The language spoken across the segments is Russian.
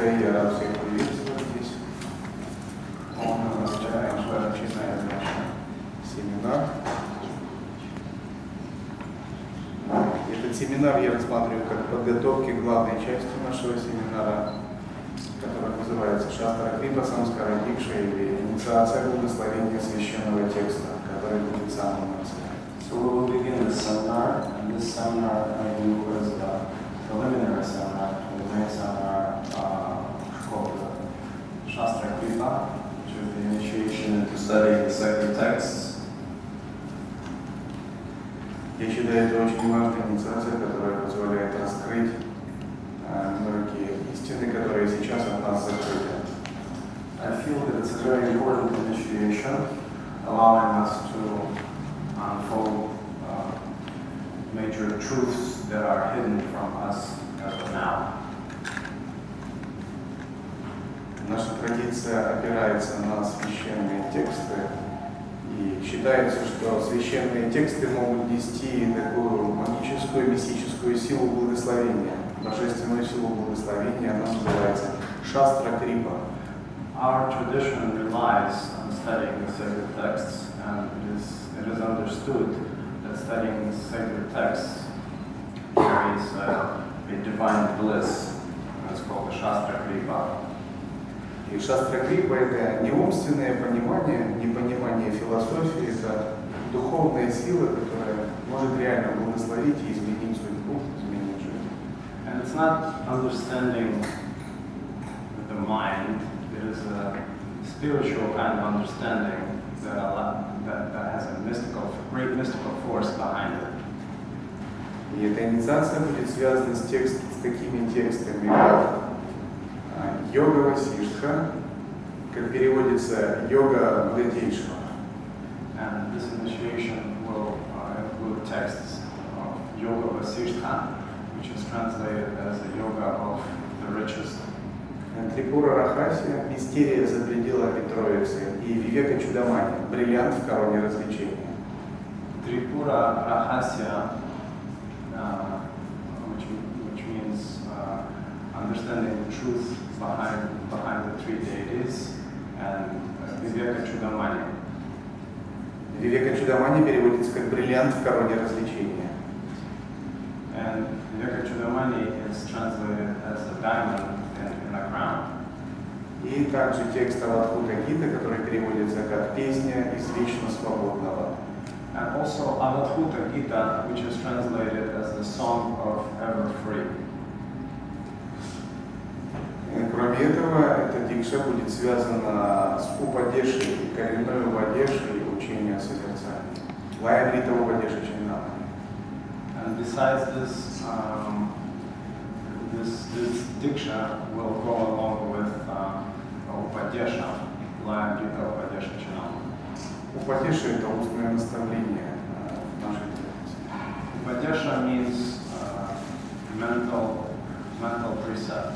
Рад всех приветствовать здесь. Мы начинаем, начинаем наш семинар. Этот семинар я рассматриваю как подготовки к главной части нашего семинара, которая называется Шастра Крипа Самскара Дикша или инициация благословения священного текста, который будет самым конце. So we will begin the seminar, and this seminar I view as the preliminary seminar the main seminar the Shastra Kripa, which is the initiation into studying the sacred texts. Я считаю, это очень важная инициация, которая позволяет раскрыть э, многие истины, которые сейчас от нас закрыты. I feel that it's a very important initiation, allowing us to unfold uh, major truths that are hidden from us as of now. Традиция опирается на священные тексты, и считается, что священные тексты могут нести такую магическую, мистическую силу благословения, божественную силу благословения, она называется Шастра Крипа. Our tradition relies on studying the sacred texts, and it is, it is understood that studying the sacred texts carries uh, a divine bliss. and called the Shastra Kripa. И Шастра Крипа – это не умственное понимание, не понимание философии, это духовная сила, которая может реально благословить и изменить судьбу, изменить жизнь. And it's not understanding with the mind, it is a spiritual kind of understanding that, allow, that, that has a mystical, great mystical force behind it. И эта инициация будет связана с, текст, с такими текстами, как йога Васиштха, как переводится йога Бхагатейшвара. And this initiation will uh, include texts of Yoga Vasishtha, which is translated as the yoga of the richest. Трипура Рахасия, мистерия за пределами Троицы и Вивека Чудамани, бриллиант в короне развлечения. Tripura Rahasya, uh, which, which means uh, understanding the truth behind, behind the three deities, and uh, Viveka Chudamani. Вивека Чудамани переводится как бриллиант в короне развлечения. And Viveka Chudamani is translated as a diamond in, in a crown. И также текст Аватхута Гита, который переводится как «Песня из вечно свободного». And also Avadhuta Gita, which is translated as the Song of Ever Free. Кроме этого, эта дикша будет связана с Упадешей, коренной Упадешей учения о созерцании. Лаямрита Упадеша Чинана. And besides this, um, this, this diksha will go along with uh, Upadesha, Gita Upadesha Chanam. Упадеша – это устное наставление э, в нашей традиции. Upadesha means uh, mental, mental precept.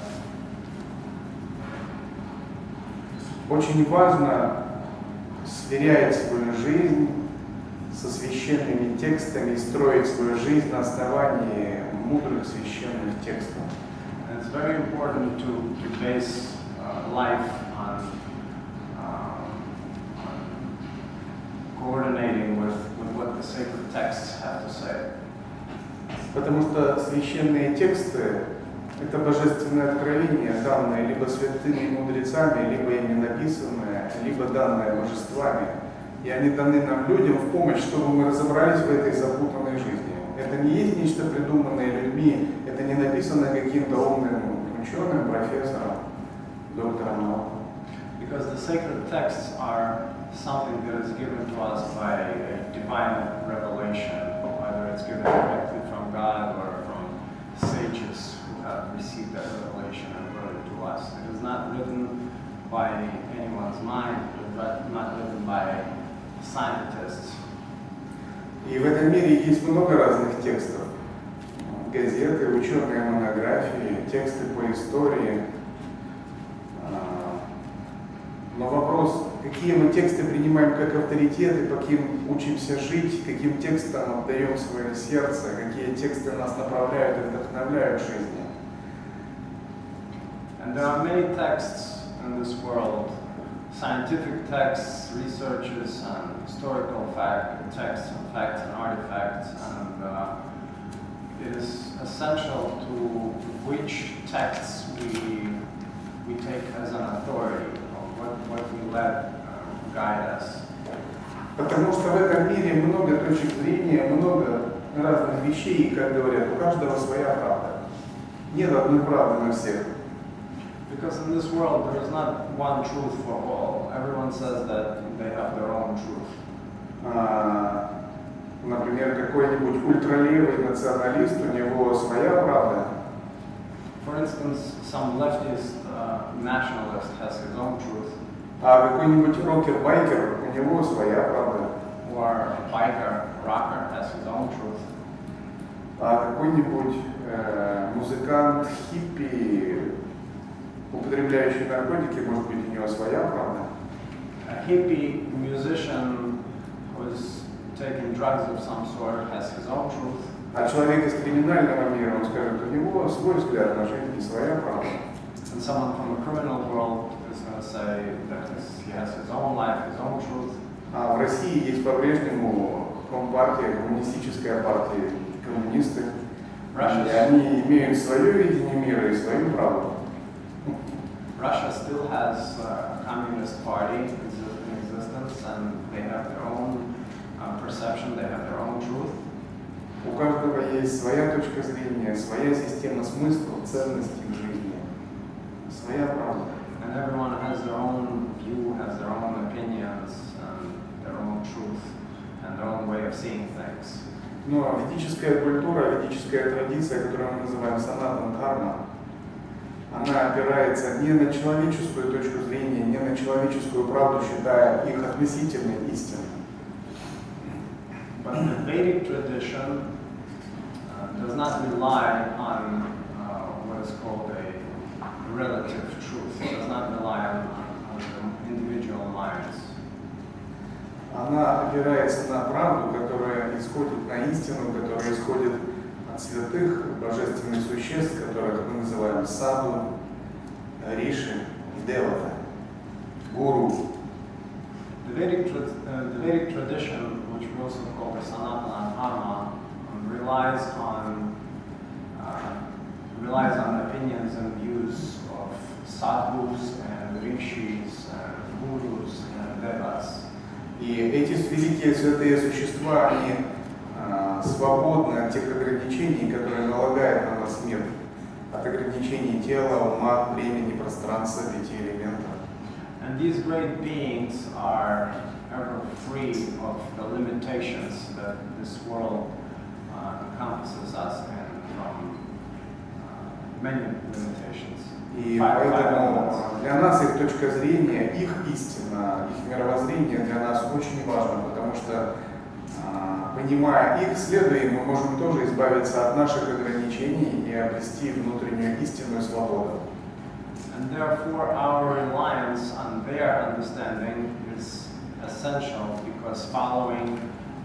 Очень важно сверять свою жизнь со священными текстами и строить свою жизнь на основании мудрых священных текстов. And it's very important to, to base uh, life on, um, on coordinating with, with what the sacred texts have to say. Потому что священные тексты – это божественное откровение, данное либо святыми мудрецами, либо ими написанное, либо данное божествами. И они даны нам, людям, в помощь, чтобы мы разобрались в этой запутанной жизни. Это не есть нечто придуманное людьми, это не написано каким-то умным ученым, профессором, доктором. Because the sacred texts are something that is given to us by a divine revelation, whether it's given directly from God or from sages received that revelation and brought it to us. It is not written by anyone's mind, but not written by scientists. И в этом мире есть много разных текстов. Газеты, ученые монографии, тексты по истории. А, Но вопрос, какие мы тексты принимаем как авторитеты, по каким учимся жить, каким текстам отдаем свое сердце, какие тексты нас направляют и вдохновляют в жизни. And there are many texts in this world scientific texts, researches, and historical fact, texts and facts and artifacts. And uh, it is essential to which texts we, we take as an authority, or what, what we let uh, guide us. Потому что в этом мире много точек зрения, много разных вещей, и, как говорят, у каждого своя правда. Нет одной правды на всех. Because in this world there is not one truth for all. Everyone says that they have their own truth. А, например, какой-нибудь ультралевый националист, у него своя правда, For instance, some leftist uh, nationalist has his own truth, а какой-нибудь рокер-байкер, у него своя правда, or a biker, rocker has his own truth, а какой-нибудь э, музыкант, хиппи, употребляющий наркотики, может быть, у него своя правда. a hippie musician who's taking drugs of some sort has his own truth, А человек из криминального мира, он скажет, у него свой взгляд на жизнь и своя правда. and someone from the criminal world is going to say that he has his own life, his own truth. А в России есть по-прежнему компартия, коммунистическая партия, коммунисты. Russia, И они имеют свое видение мира и свою правду. Russia still has uh, a communist party in existence, and they have their own uh, perception, they have their own truth. У каждого есть своя точка зрения, своя система смыслов, ценностей в жизни, своя правда. And everyone has their own view, has their own opinions, and their own truth, and their own way of seeing things. Но ведическая культура, ведическая традиция, которую мы называем санатан дхарма, она опирается не на человеческую точку зрения, не на человеческую правду, считая их относительной истиной. But the Vedic tradition uh, does not rely on uh, what is called a relative truth. It does not rely on, on the individual minds. Она опирается на правду, которая исходит на истину, которая исходит святых божественных существ, которых мы называем саду, риши и девата, гуру. The Vedic, uh, the Vedic tradition, which we also call the Sanatana Dharma, um, relies on uh, relies on opinions and views of sadhus and rishis and gurus and devas. И эти великие святые существа, они а, свободны от тех ограничений, которые налагает на нас мир, от ограничений тела, ума, времени, пространства, пяти элементов. And these great beings are ever free of the limitations that this world uh, encompasses us in from uh, many limitations. И поэтому для нас их точка зрения, их истина, их мировоззрение для нас очень важно, потому что понимая их, следуя им, мы можем тоже избавиться от наших ограничений и обрести внутреннюю истинную свободу. And therefore, our reliance on their understanding is essential because following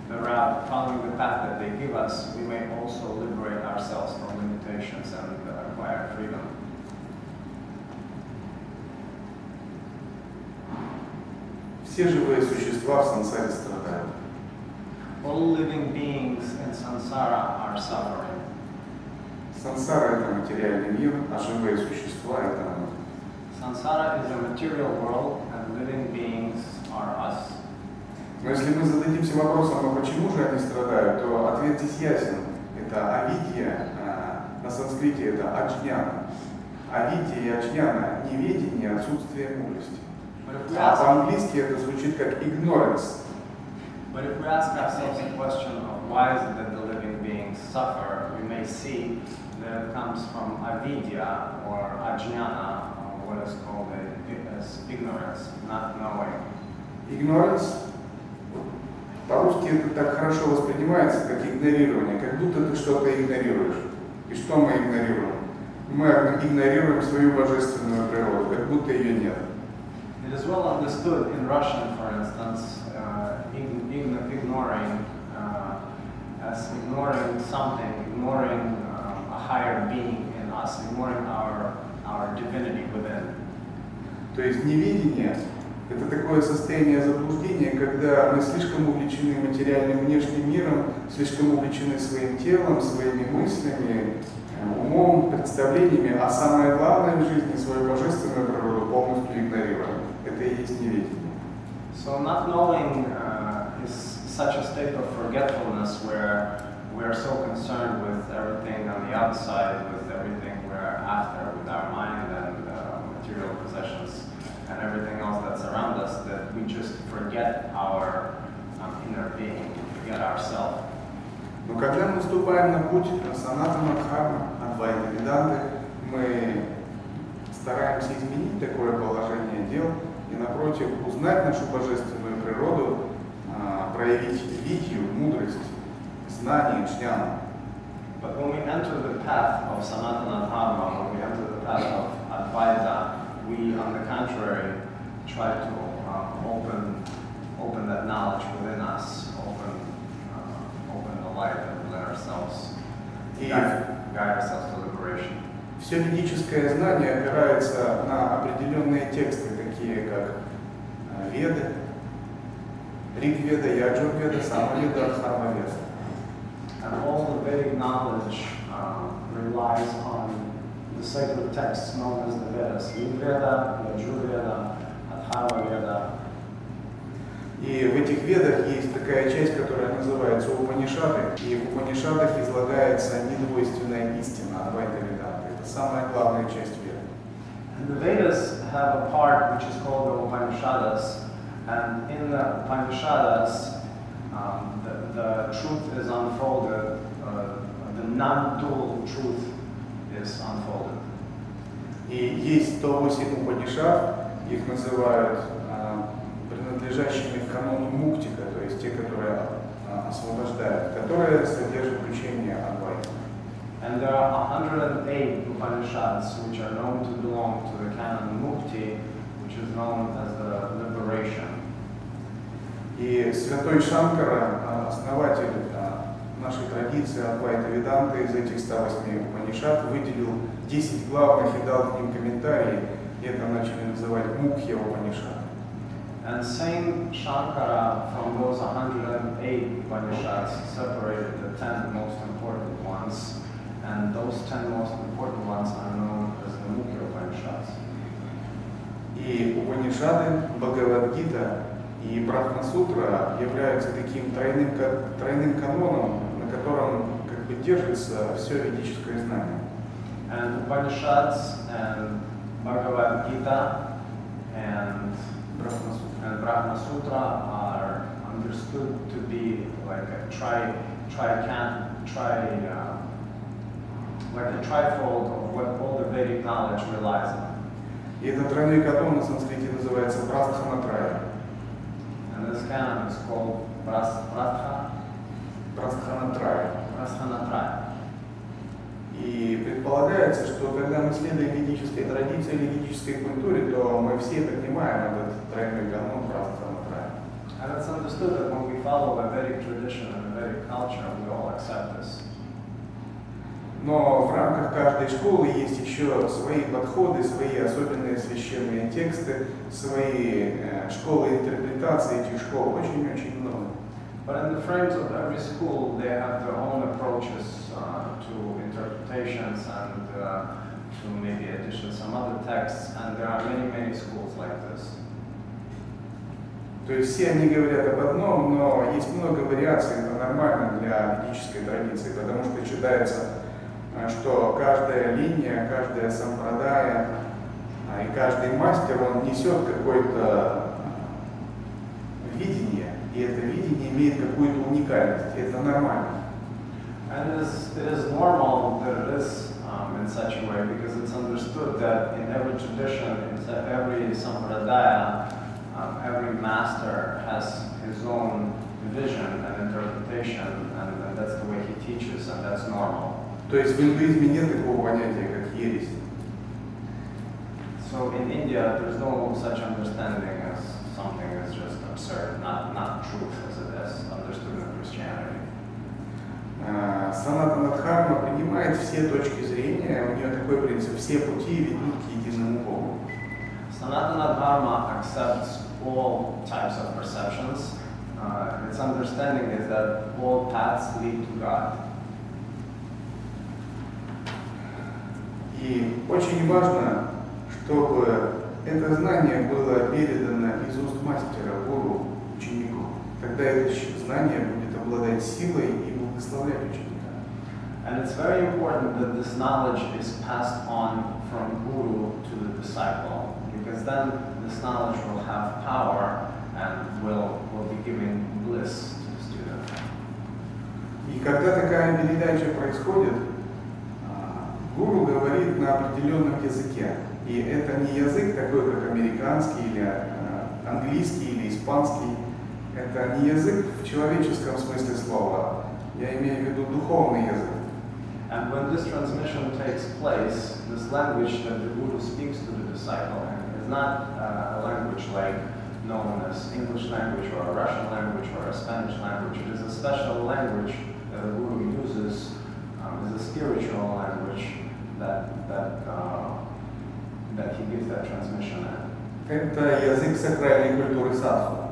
the route, following the path that they give us, we may also liberate ourselves from limitations and uh, acquire freedom. Все живые существа в сансаре страдают. All living beings in samsara are suffering. Сансара – это материальный мир, а живые существа – это мы. Samsara is a material world, and living beings are us. Но если мы зададимся вопросом, а почему же они страдают, то ответ здесь ясен. Это авидья, а, на санскрите это аджняна. Авидья и аджняна – неведение, отсутствие мудрости. А по-английски это звучит как ignorance. But if we ask ourselves the question of why is it that the living beings suffer, we may see that it comes from avidya or ajnana, or what is called as ignorance, not knowing. Ignorance по-русски это так хорошо воспринимается, как игнорирование, как будто ты что-то игнорируешь. И что мы игнорируем? Мы игнорируем свою божественную природу, как будто ее нет. It is well understood in Russian, for instance, uh, ignoring uh, as ignoring something, ignoring um, a higher being in us, ignoring our our divinity within. То есть невидение – это такое состояние заблуждения, когда мы слишком увлечены материальным внешним миром, слишком увлечены своим телом, своими мыслями, умом, представлениями, а самое главное в жизни – свою божественную природу полностью игнорируем. Это и есть невидение. So not knowing uh, such a state of forgetfulness where we're so concerned with everything on the outside, with everything we're after, with our mind and uh, material possessions and everything else that's around us, that we just forget our um, inner being, forget ourselves. Но когда мы вступаем на путь санатана дхарма, адвайта веданты, мы стараемся изменить такое положение дел и, напротив, узнать нашу божественную природу, а, проявить видью, мудрость, знание, джняна. But when we enter the path of Sanatana Dharma, when we enter the path of Advaita, we, on the contrary, try to um, open, open that knowledge within us, open, uh, open the light within ourselves, И guide, guide ourselves to liberation. все ведическое знание опирается на определенные тексты, такие как а, Веды, Ригведа, Яджурведа, Самаведа, Адхармаведа. And all the Vedic knowledge um, relies on the sacred texts known as the Vedas, Rigveda, Yajurveda, Atharvaveda, И в этих ведах есть такая часть, которая называется Упанишады, и в Упанишадах излагается недвойственная истина Адвайта Веданты. Это самая главная часть вед. And the Vedas have a part which is called the Upanishads, and in the Upanishads, um, the, the truth is unfolded, uh, the non-dual truth is unfolded. И есть 108 Упанишад, их называют а, принадлежащими к канону Муктика, то есть те, которые а, освобождают, которые содержат учение Адвайта. And there are 108 Upanishads which are known to belong to the canon Mukti, which is known as the liberation. И святой Шанкара, а, основатель а, нашей традиции Адвайта Веданты, из этих 108 Упанишат выделил 10 главных и дал к ним комментарии, и это начали называть Мукхья Упанишат. And same Shankara from those 108 Upanishads separated the 10 most important ones, and those 10 most important ones are known as the Mukhya Upanishads. И Упанишады, Бхагавадгита и Брахма-сутра являются таким тройным, тройным каноном, на котором как бы держится все ведическое знание. And Upanishads and Bhagavad Gita and, Брахма-сутра. and Brahma Sutra are understood to be like a tri, tri, tri, uh, like a trifold of what all the Vedic knowledge relies on. И этот тройной канон на санскрите называется Брастханатрая. Canon is called Pras- Pratha Брастханатрая. Prasthanatraya. И предполагается, что когда мы следуем ведической традиции или ведической культуре, то мы все понимаем этот тройной канон Брастханатрая. And it's understood that when we follow a Vedic tradition and a Vedic culture, we all accept this. Но в рамках каждой школы есть еще свои подходы, свои особенные священные тексты, свои э, школы интерпретации этих школ. Очень-очень много. But in the frames of every school, they have their own approaches uh, to interpretations and uh, to maybe addition some other texts, and there are many, many schools like this. То есть все они говорят об одном, но есть много вариаций, это нормально для ведической традиции, потому что считается, э, что каждая линия, каждая сампрадая а, и каждый мастер, он несет какое-то э, видение, и это видение имеет какую-то уникальность, и это нормально. And it is, it is normal that it is um, in such a way because it's understood that in every tradition, in every sampradaya, um, every master has his own vision and interpretation, and, and that's the way he teaches, and that's normal. То есть в индуизме нет такого понятия, как ересь. So in India, there's no such understanding as something is just absurd, not, not truth as it is understood in Christianity. Э, Санатана Дхарма принимает все точки зрения, у нее такой принцип, все пути ведут к единому Богу. Sanatana Dharma accepts all types of perceptions. Uh, its understanding is that all paths lead to God. И очень важно, чтобы это знание было передано из уст мастера, гуру, ученику. Тогда это знание будет обладать силой и благословлять ученика. And it's very important that this knowledge is passed on from guru to the disciple, because then this knowledge will have power and will, will be giving bliss to the student. И когда такая передача происходит, гуру говорит на определенном языке. И это не язык такой, как американский или а, английский или испанский. Это не язык в человеческом смысле слова. Я имею в виду духовный язык. And when this transmission takes place, this language that the guru speaks to the disciple is not uh, a language like known as English language or a Russian language or a Spanish language. It is a special language that the guru uses. Um, it's a spiritual language that that uh, that he gives that transmission in. Это язык сакральной культуры садху.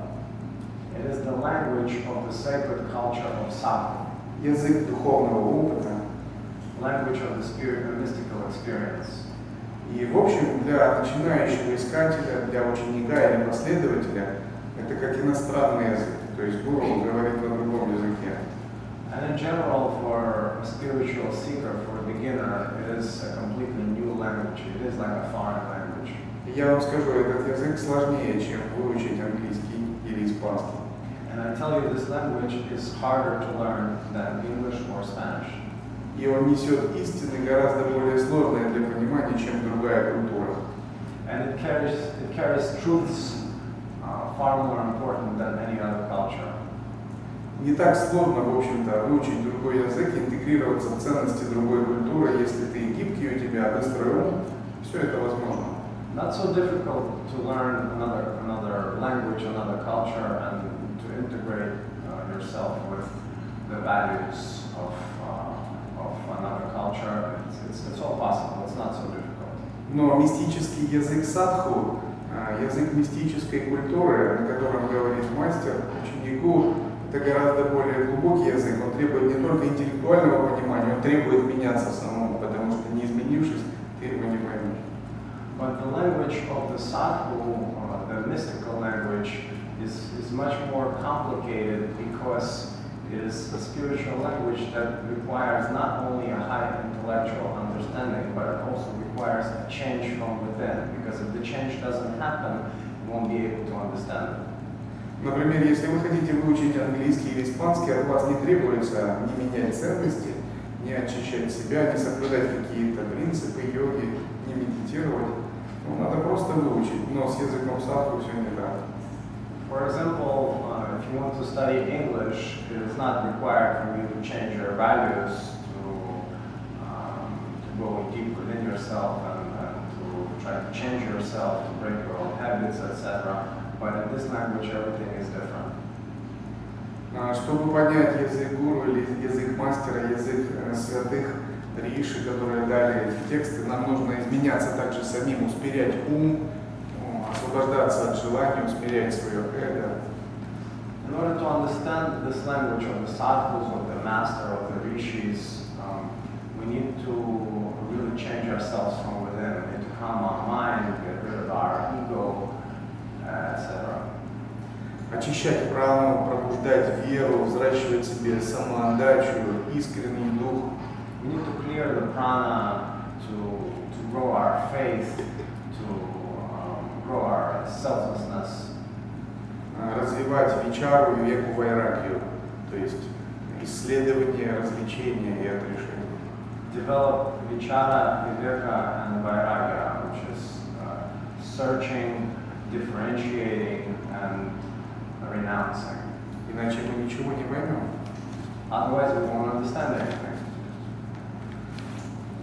It is the language of the sacred culture of sadhu, Язык духовного опыта. language of the spirit and mystical experience. И, в общем, для начинающего искателя, для ученика или последователя, это как иностранный язык. То есть гуру говорит на другом языке. And in general, for a spiritual seeker, for beginner, it is a completely new language. It is like a foreign language. И я вам скажу, этот язык сложнее, чем выучить английский или испанский. And I tell you, this language is harder to learn than English or Spanish. И он несет истины гораздо более сложные для понимания, чем другая культура. And it carries, it carries truths uh, far more important than any other culture. Не так сложно, в общем-то, выучить другой язык, интегрироваться в ценности другой культуры, если ты гибкий, у тебя быстрый ум, все это возможно. Not so difficult to learn another, another language, another culture, and to integrate uh, yourself with the values of, uh, of another culture. It's, it's, it's all possible, it's not so difficult. Но мистический язык садху, а, язык мистической культуры, на котором говорит мастер, ученику, это гораздо более глубокий язык. Он требует не только интеллектуального понимания, он требует меняться самому, потому что не изменившись, ты его не поймешь. But the language of the sadhu, uh, the mystical language, is, is much more complicated because it is a spiritual language that requires not only a high intellectual understanding, but it also requires a change from within. Because if the change doesn't happen, you won't be able to understand it. Например, если вы хотите выучить английский или испанский, от вас не требуется не менять ценности, не очищать себя, не соблюдать какие-то принципы йоги, не медитировать. Ну, надо просто выучить, но с языком садху все не так. For example, uh, if you want to study English, it is not required for you to change your values to, um, to go deep within yourself and, and to try to change yourself, to break your old habits, etc. А, Чтобы понять язык гуру или язык мастера, язык э, святых риши, которые дали эти тексты, нам нужно изменяться также самим, усмирять ум, ну, освобождаться от желания, усмирять свое эго. In order to understand this language of the sadhus, of the master, of the rishis, um, we need to really change ourselves from within. We need to calm our mind, get rid of our ego, uh, etc. очищать прану, пробуждать веру, взращивать себе самоотдачу, искренний дух, We need to clear the prana to, to grow our faith, to um, grow our selflessness, а, развивать вичару веку вайрагию, то есть исследование, развлечение и отрешение. develop vichara, viveka, and vairagya, which is uh, searching, differentiating, and renouncing. Иначе мы ничего не поймем. Otherwise, we won't understand anything.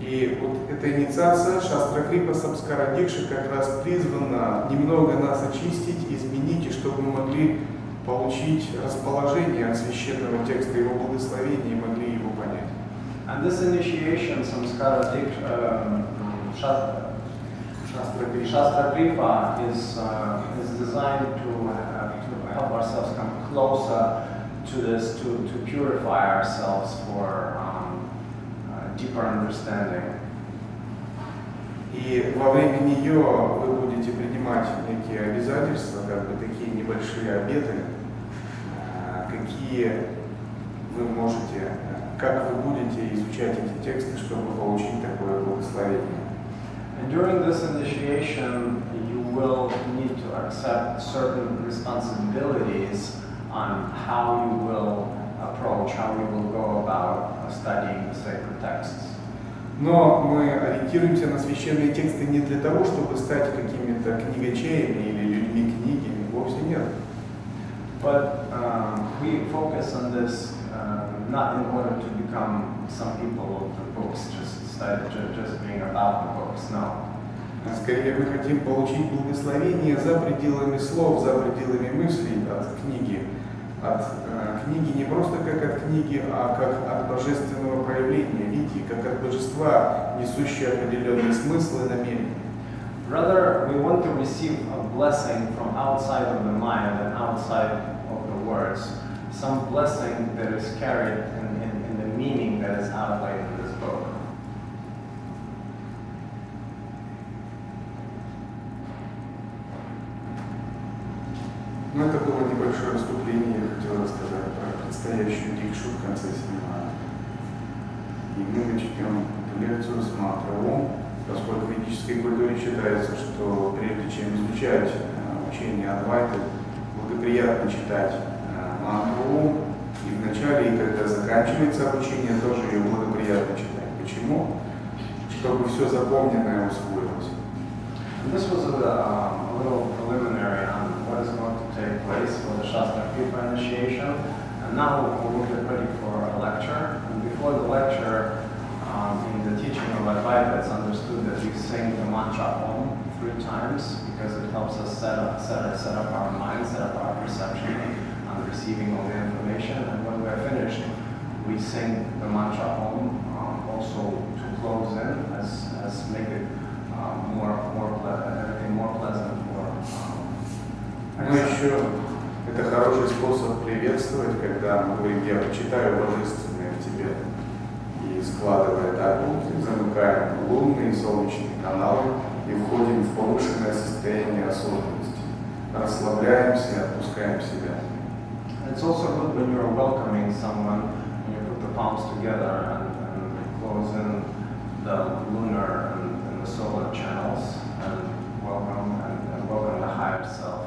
И вот эта инициация Шастракрипа Самскарадикши как раз призвана немного нас очистить, изменить, и чтобы мы могли получить расположение от священного текста, его благословения и могли его понять. And this initiation, samskara diksha, um, shastra, Шастра Гриша. Shastra Kripa is, uh, is designed to, uh, to help ourselves come closer to this, to, to purify ourselves for um, uh, deeper understanding. И во время нее вы будете принимать некие обязательства, как бы такие небольшие обеты, а, какие вы можете, как вы будете изучать эти тексты, чтобы получить такое благословение. And during this initiation, you will need to accept certain responsibilities on how you will approach, how you will go about uh, studying the sacred texts. Но мы ориентируемся на священные тексты не для того, чтобы стать какими-то книгачеями или людьми книги, вовсе нет. But um, we focus on this uh, not in order to become some people of the books, just study, just, just being about the books. No. А Скорее мы хотим получить благословение за пределами слов, за пределами мыслей от книги. От э, книги не просто как от книги, а как от божественного проявления, видите, как от божества, несущие определенный смысл и намерение. Rather, we want to receive a blessing from outside of the mind and outside of the words, some blessing that is carried in, in, in the meaning that is outlined in this book. Ну, это было небольшое вступление, я хотел рассказать про предстоящую дикшу в конце семинара. И мы начнем лекцию с мантры Ом, поскольку в ведической культуре считается, что прежде чем изучать э, учение Адвайты, благоприятно читать э, мантру и в начале, и когда заканчивается обучение, тоже ее благоприятно читать. Почему? Чтобы все запомненное усвоилось. And this was a, um, a little preliminary on what is going to take place for the Shastra Kripa initiation. And now we'll get ready for a lecture. And before the lecture, um, in the teaching of Advaita, it's understood that we sing the mantra Om three times because it helps us set up, set, set up our mind, set up our perception on receiving all the information. And when we're finished, we sing the mantra Om um, also to close in as, as make it um, more, more everything more pleasant for um, Ну еще это хороший способ приветствовать, когда мы говорим, я почитаю божественное в тебе. И складывая так, замыкаем лунные и солнечные каналы и входим в повышенное состояние осознанности. Расслабляемся и отпускаем себя. It's also good when you're welcoming someone, when you put the palms together and, and close in the lunar and, and the solar channels and welcome and, and welcome the higher self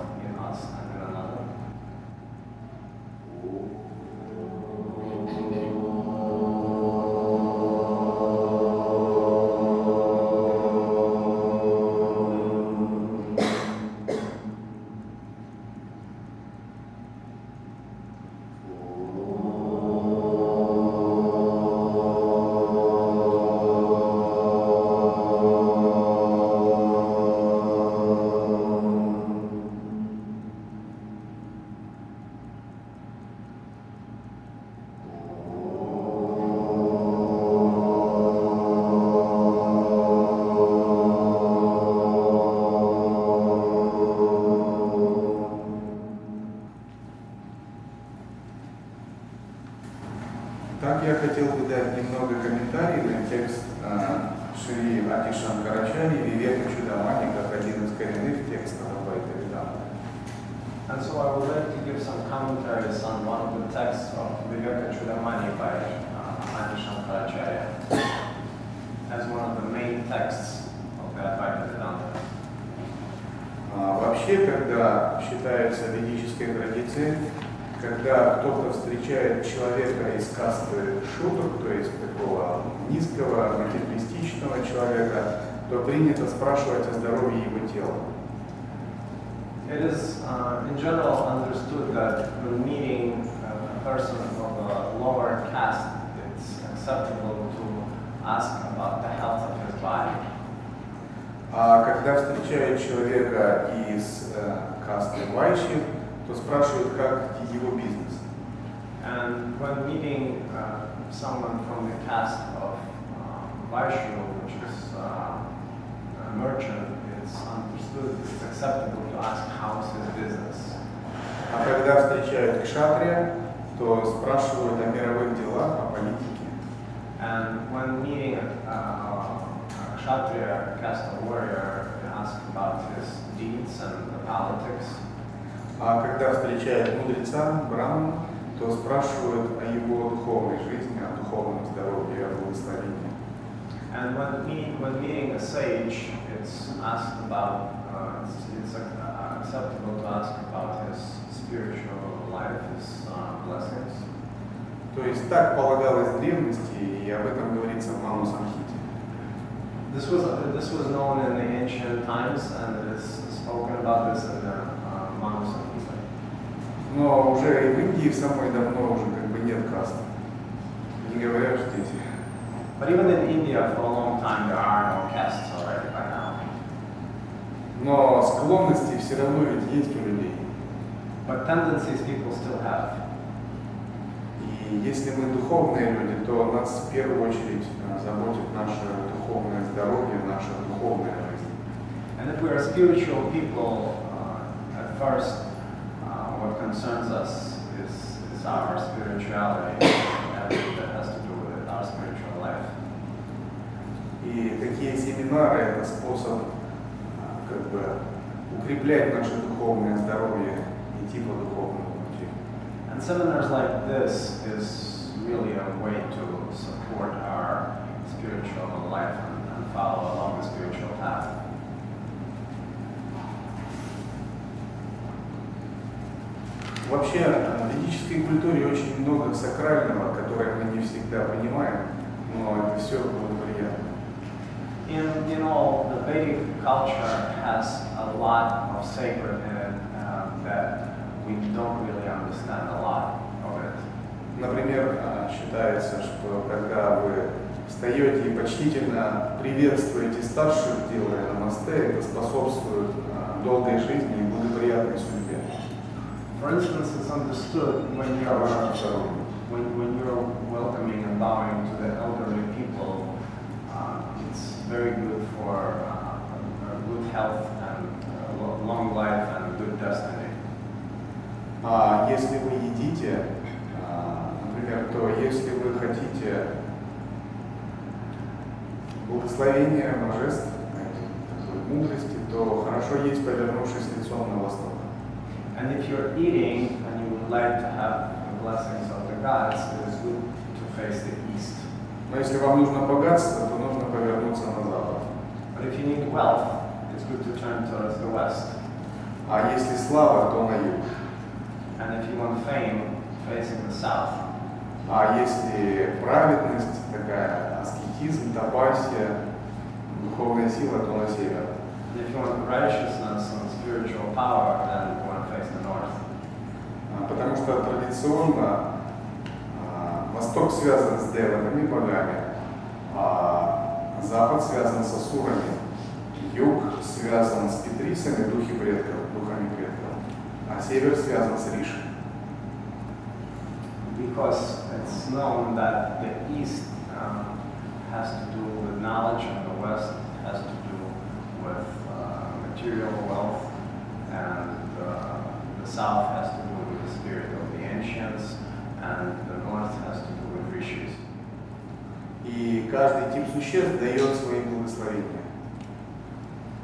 спрашивают о мировых делах, о политике. And when meeting a, a, a kshatriya, caste warrior, they ask about his deeds and the politics. А когда встречают мудреца, брамана, то спрашивают о его духовной жизни, о духовном здоровье, о благословении. And when, meet, when meeting a sage, it's asked about, uh, it's, it's uh, acceptable to ask about his spiritual life, uh, blessings. То есть так полагалось в древности, и об этом говорится в Ману Самхите. This was, this was known in the ancient times, and it is spoken about this in the uh, Manu Samhita. Но уже и в Индии самой давно уже как бы нет каст. Не говоря уж здесь. But even in India, for a long time, there are no castes already by now. Но склонности все равно ведь есть у людей. But tendencies people still have. И если мы духовные люди, то нас в первую очередь э, заботит наше духовное здоровье, наша духовная жизнь. And if we are spiritual people, uh, at first, uh, what concerns us is, is our spirituality, and that has to do with it, our spiritual life. И такие семинары – это способ как бы укреплять наше духовное здоровье, идти по духовному пути. And seminars like this is really a way to support our spiritual life and, and follow along the spiritual path. Вообще э, в ведической культуре очень много сакрального, которое мы не всегда понимаем, но это все благоприятно. In, in all, the Vedic culture has a lot of sacred in it uh, that we don't really understand a lot of it. Например, э, считается, что когда вы встаете и почтительно приветствуете старших, делая намасте, это способствует э, долгой жизни и благоприятной судьбе. For instance, it's understood when you're, Хорошему здоровью. when, when you're welcoming and bowing to the elderly people, uh, it's very good for uh, uh, good health and uh, lo- long life and good destiny. А если вы едите, а, например, то если вы хотите благословения божеств, такой мудрости, то хорошо есть, повернувшись лицом на восток. And if you're eating and you would like to have the blessings of the gods, it is good to face the east. Но если вам нужно богатство, то нужно повернуться на запад. But if you need wealth, it's good to turn towards the west. А если слава, то на юг. And if you want fame, facing the south. А если праведность, такая аскетизм, тапасия, духовная сила, то на север. If you want righteousness and spiritual power, then you want to face the north. А, Потому что традиционно а, Восток связан с деванами, богами, а Запад связан с асурами, Юг связан с петрисами, духи предков, а Север связан с Риши. Because it's known that the east um, has to do with knowledge and the west has to do with uh, material wealth and uh, the south has to do with the spirit of the ancients and the north has to do with rishis. И каждый тип существ дает свои благословения.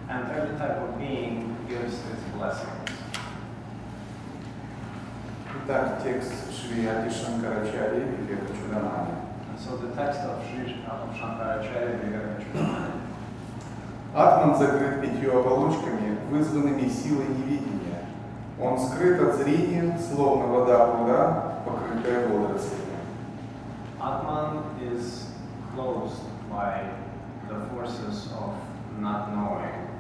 And every type of being gives its blessings. Итак, текст Шри Ади Шанкарачари Вивека Чудамани. So the text of Sri of Shankaracharya Vivekachudamani Атман закрыт пятью оболочками, вызванными силой невидения. Он скрыт от зрения, словно вода пруда, покрытая водорослями. Atman is closed by the forces of not knowing.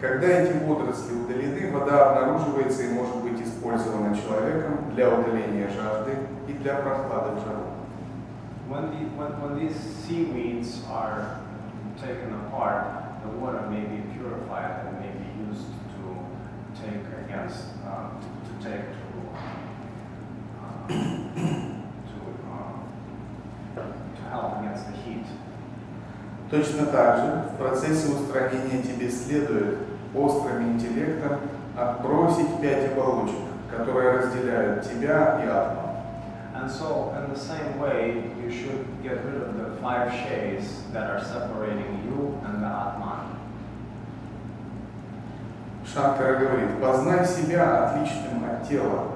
Когда эти водоросли удалены, вода обнаруживается и может быть использована человеком для удаления жажды и для прохлады жару. When, the, when, when these seaweeds are taken apart, the water may be purified and may be used to take against, uh, to take to, uh, to, uh, to help against the heat. Точно так же в процессе устранения тебе следует острым интеллектом отбросить пять оболочек, которые разделяют тебя и атом. And so, in the same way, you should get rid of the five shades that are separating you and the Atman. Шанкара говорит, познай себя отличным от тела,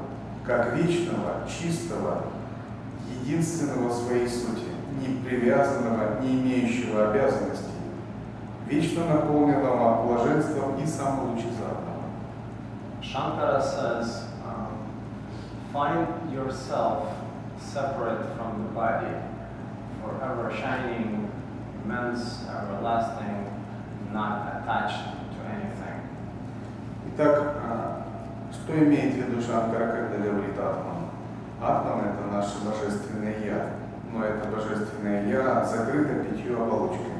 как вечного, чистого, единственного в своей сути, не привязанного, не имеющего обязанностей, вечно наполненного блаженством и самолучезарного. Shankara says, um, find yourself separate from the body, forever shining, immense, everlasting, not attached to anything. Итак, а, что имеет в виду Шанкара, когда говорит Атман? Атман – это наше божественное Я, но это божественное Я закрыто пятью оболочками.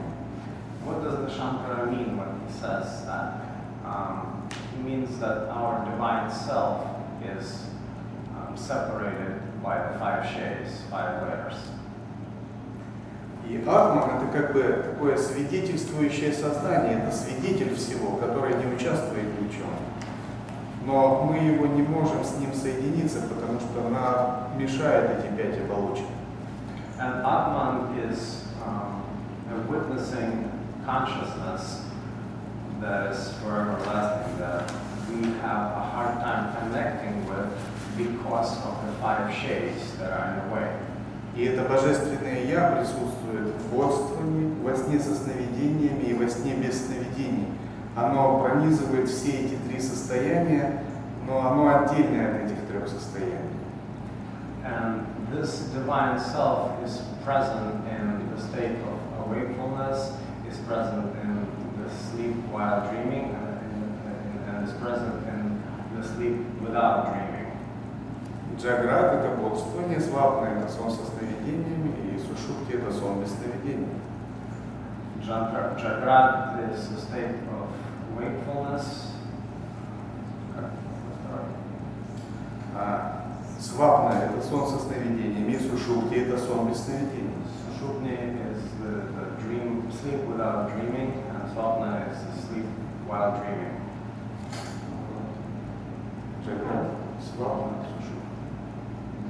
What does the Shankara mean when he says that? Um, he means that our divine self is um, separated by the five shades, five layers. И Атман – это как бы такое свидетельствующее сознание, это свидетель всего, который не участвует в чем. Но мы его не можем с ним соединиться, потому что нам мешают эти пять оболочек. And Atman is um, witnessing consciousness that is forever lasting, that we have a hard time connecting with because of the five shades that are in the way. И это божественное Я присутствует в бодствовании, во сне со сновидениями и во сне без сновидений. Оно пронизывает все эти три состояния, но оно отдельное от этих трех состояний. And this divine self is present in the state of wakefulness, present in the sleep while dreaming, and, and, and is present in the sleep without dreaming. Джаград – это бодствование, свапна – это сон со сновидениями, и сушупти – это сон без сновидений. Jagrat is a state of wakefulness. А свапна – это сон со сновидениями, сушупти – это сон без сновидений. Sushupni is the, the dream, sleep without dreaming, and Swapna is the sleep while dreaming. Джаград, свапна, сушупти.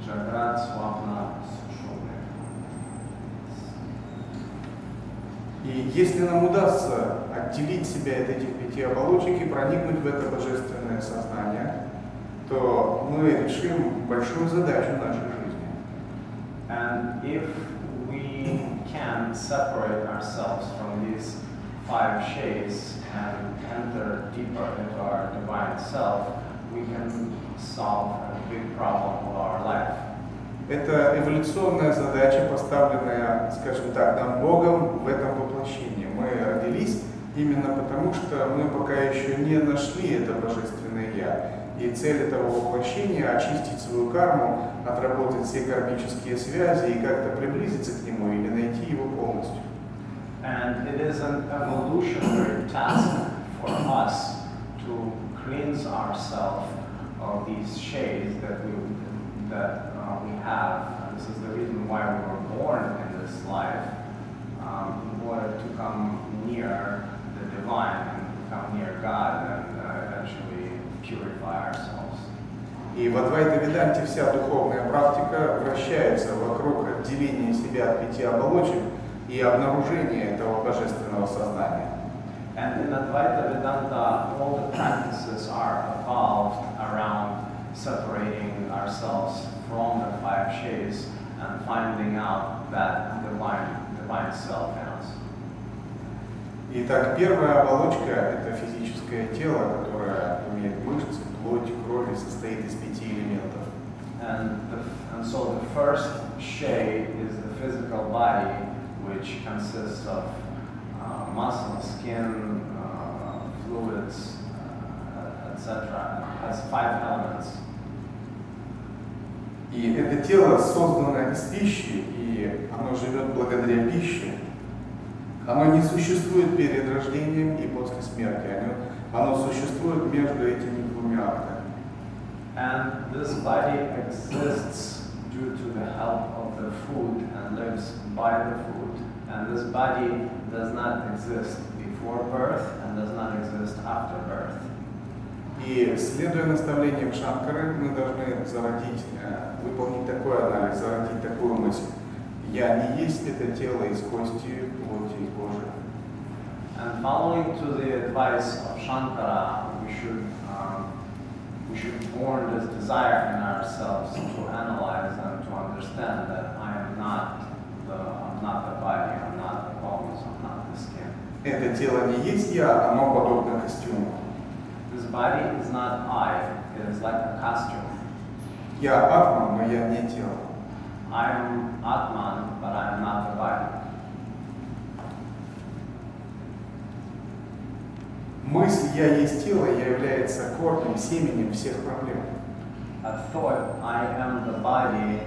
Jagrat, Swapna, Sushupni. И если нам удастся отделить себя от этих пяти оболочек и проникнуть в это божественное сознание, то мы решим большую задачу нашей жизни. And if can separate ourselves from these five shades and enter deeper into our divine self, we can solve a big problem of our life. Это эволюционная задача, поставленная, скажем так, нам Богом в этом воплощении. Мы родились именно потому, что мы пока еще не нашли это божественное Я. И цель этого воплощения – очистить свою карму, отработать все кармические связи и как-то приблизиться к нему или найти его полностью. And it is an evolutionary task for us to cleanse ourselves of these shades that we that uh, we have. And this is the reason why we were born in this life, um, in order to come near the divine and come near God and И в Адвайта Веданте вся духовная практика вращается вокруг отделения себя от пяти оболочек и обнаружения этого божественного сознания. And in Advaita Vedanta, all the practices are evolved around separating ourselves from the five shades and finding out that divine, divine self in us. Итак, первая оболочка – это физическое тело, которое имеет мышцы, плоть, кровь и состоит из пяти элементов. And, the, and so the first shade is the physical body, which consists of uh, muscle, skin, uh, fluids, uh, etc. It has five elements. И это тело создано из пищи, и оно живет благодаря пище. Оно не существует перед рождением и после смерти. Оно, оно существует между этими двумя актами. And this body exists due to the help of the food and lives by the food. And this body does not exist before birth and does not exist after birth. И следуя наставлениям Шанкары, мы должны зародить, э, выполнить такой анализ, зародить такую мысль. Я не есть это тело из кости. And following to the advice of Shankara, we should um, we should born this desire in ourselves to analyze and to understand that I am not the I'm not the body, I'm not the bones, I'm not the skin. Это тело не есть я, оно подобно костюму. This body is not I, it is like a costume. Я атма, но я не тело. I am Atman, but I am not the body. Мысль «я есть тело» является корнем, семенем всех проблем. A thought, I am the body,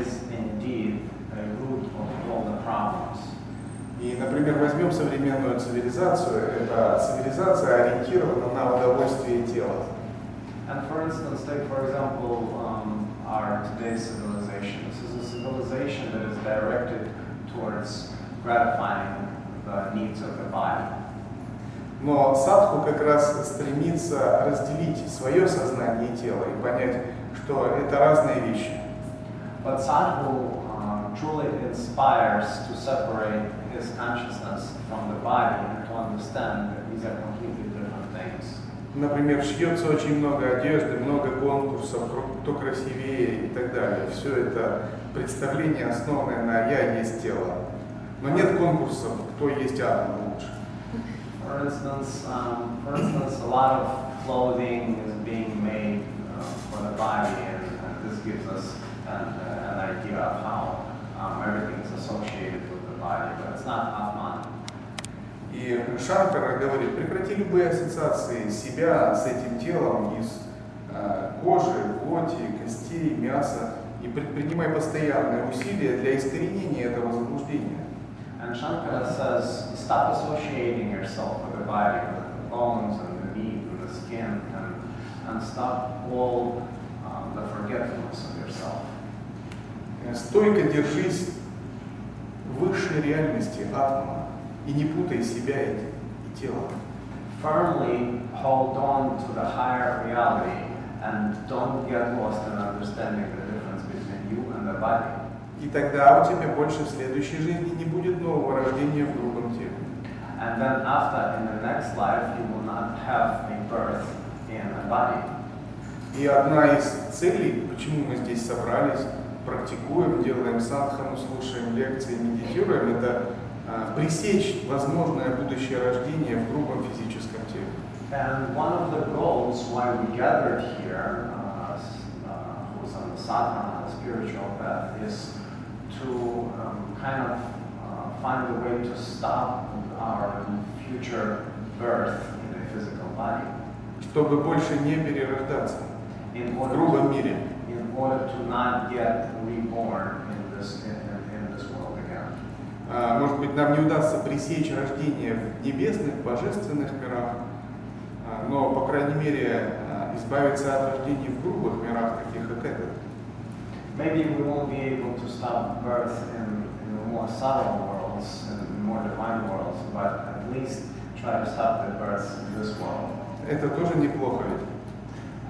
is indeed a root of all the problems. И, например, возьмем современную цивилизацию. Эта цивилизация ориентирована на удовольствие тела. And for instance, take for example um, our today's civilization. This is a civilization that is directed towards gratifying the needs of the body. Но садху как раз стремится разделить свое сознание и тело и понять, что это разные вещи. But sadhu um, truly inspires to separate his consciousness from the body and to understand that these are completely different things. Например, шьется очень много одежды, много конкурсов, кто красивее и так далее. Все это представление, основанное на «я есть тело». Но нет конкурсов, кто есть атом лучше. For instance, um, for instance, a lot of clothing is being made uh, for the body, and, and this gives us an, uh, an idea of how um, everything is associated with the body, but it's not Atman. И Шанкара говорит, прекрати любые ассоциации себя с этим телом из э, кожи, плоти, костей, мяса и предпринимай постоянные усилия для искоренения этого заблуждения. And Shankara says, stop associating yourself with the body, with the bones and the meat and the skin, and, and stop all um, the forgetfulness of yourself. Э, Стойко держись высшей реальности атома и не путай себя и, и тело. Firmly hold on to the higher reality and don't get lost in understanding the difference between you and the body. И тогда у тебя больше в следующей жизни не будет нового рождения в грубом теле. And then after, in the next life, you will not have a birth in a body. И одна из целей, почему мы здесь собрались, практикуем, делаем садхану, слушаем лекции, медитируем, это а, пресечь возможное будущее рождение в грубом физическом теле. And one of the goals why we gathered here, uh, uh, who's on the sadhana, the spiritual path, is to um, kind of uh, find a way to stop our future birth in a physical body. чтобы больше не перерождаться In в order to грубом мире. in order to not get reborn in this in, in, in this world again. А, Может быть, нам не удастся пресечь рождение в небесных, божественных мирах, а, но, по крайней мере, а, избавиться от рождений в грубых мирах, таких. Maybe we won't be able to stop birth in, in the more subtle worlds and more divine worlds, but at least try to stop the births in this world. Это тоже неплохо ведь.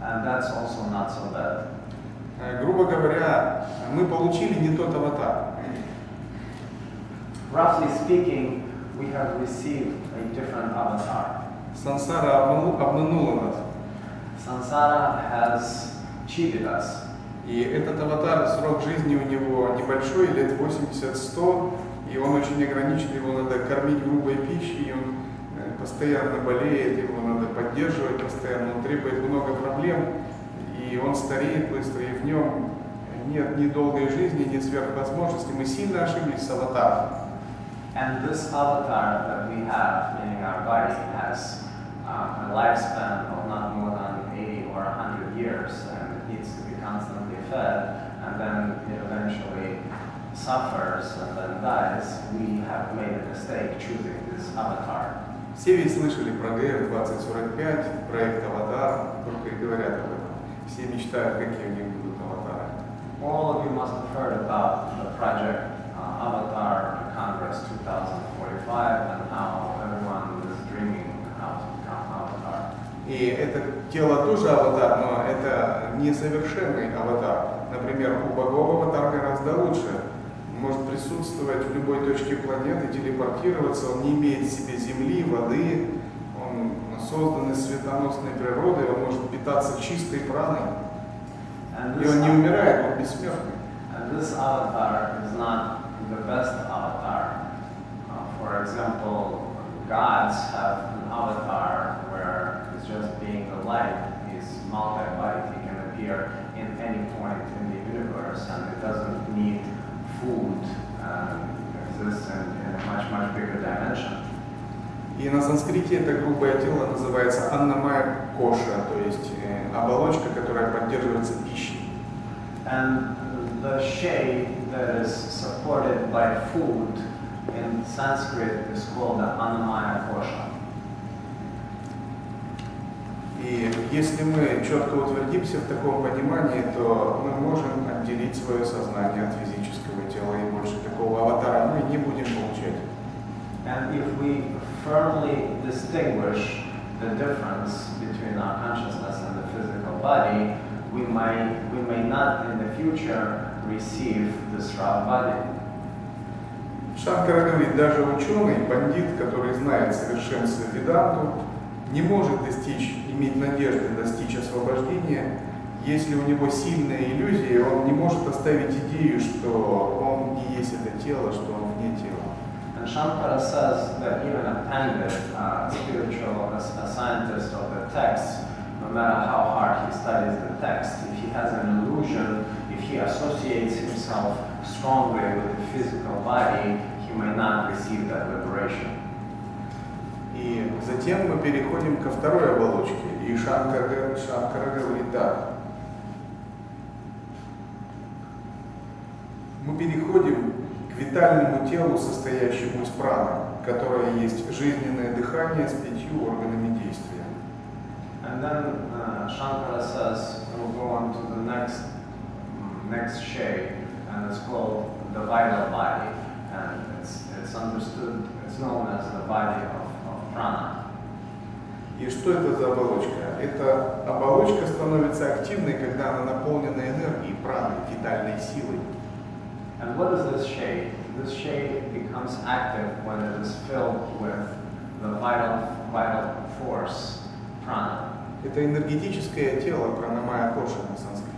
And that's also not so bad. Э, Грубо говоря, мы получили не тот аватар. Roughly speaking, we have received a different avatar. Сансара обману- обманула нас. Sansara has cheated us. И этот аватар, срок жизни у него небольшой, лет 80-100, и он очень ограничен, его надо кормить грубой пищей, он э, постоянно болеет, его надо поддерживать постоянно, он требует много проблем, и он стареет быстро, и в нем нет ни долгой жизни, ни сверхвозможностей. Мы сильно ошиблись с аватаром. And this avatar that we have, meaning our body, has um, a lifespan of not more than 80 or 100 years, and fed, and then it eventually suffers and then dies. We have made a mistake choosing this avatar. Все ведь слышали про ГР 2045, проект «Аватар», только и говорят об этом. Все мечтают, какие у них будут аватары. all of you must have heard about the project uh, Avatar Congress 2045 and how everyone is dreaming how to become Avatar. И это тело тоже аватар, но это несовершенный аватар. Например, у богов аватар гораздо лучше. Может присутствовать в любой точке планеты, телепортироваться, он не имеет в себе земли, воды, он создан из светоносной природы, он может питаться чистой праной. И он не умирает, он бессмертный. and this avatar is not the best avatar. Uh, for example, gods have an avatar where it's just being light. He's multi-bodied. He can appear in any point in the universe, and it doesn't need food. Um, exists in, in a much much bigger dimension. И на санскрите это грубое тело называется аннамая коша, то есть э, оболочка, которая поддерживается пищей. And the shade that is supported by food in Sanskrit is called the Annamaya Kosha. И если мы четко утвердимся в таком понимании, то мы можем отделить свое сознание от физического тела, и больше такого аватара мы не будем получать. And if we firmly distinguish the difference between our consciousness and the physical body, we may, we may not in the future receive this raw body. Шанкара говорит, даже ученый, бандит, который знает совершенство Веданту, не может достичь, иметь надежды достичь освобождения, если у него сильная иллюзия, он не может оставить идею, что он не есть это тело, что он вне тела. And Shankara says that even a pandit, uh, spiritual, a, a scientist of the text, no matter how hard he studies the text, if he has an illusion, if he associates himself strongly with the physical body, he may not receive that liberation. Затем мы переходим ко второй оболочке. И Шанкара, Шанкара говорит так. Мы переходим к витальному телу, состоящему из праны, которое есть жизненное дыхание с пятью органами действия. And then uh, Shankara says we'll go on to the next mm, next shade, and it's called the vital body, and it's it's understood, it's known as the body of, prana. И что это за оболочка? Эта оболочка становится активной, когда она наполнена энергией, праной, витальной силой. And what is this shade? This shade becomes active when it is filled with the vital vital force, prana. Это энергетическое тело, пранамая коша на санскрите.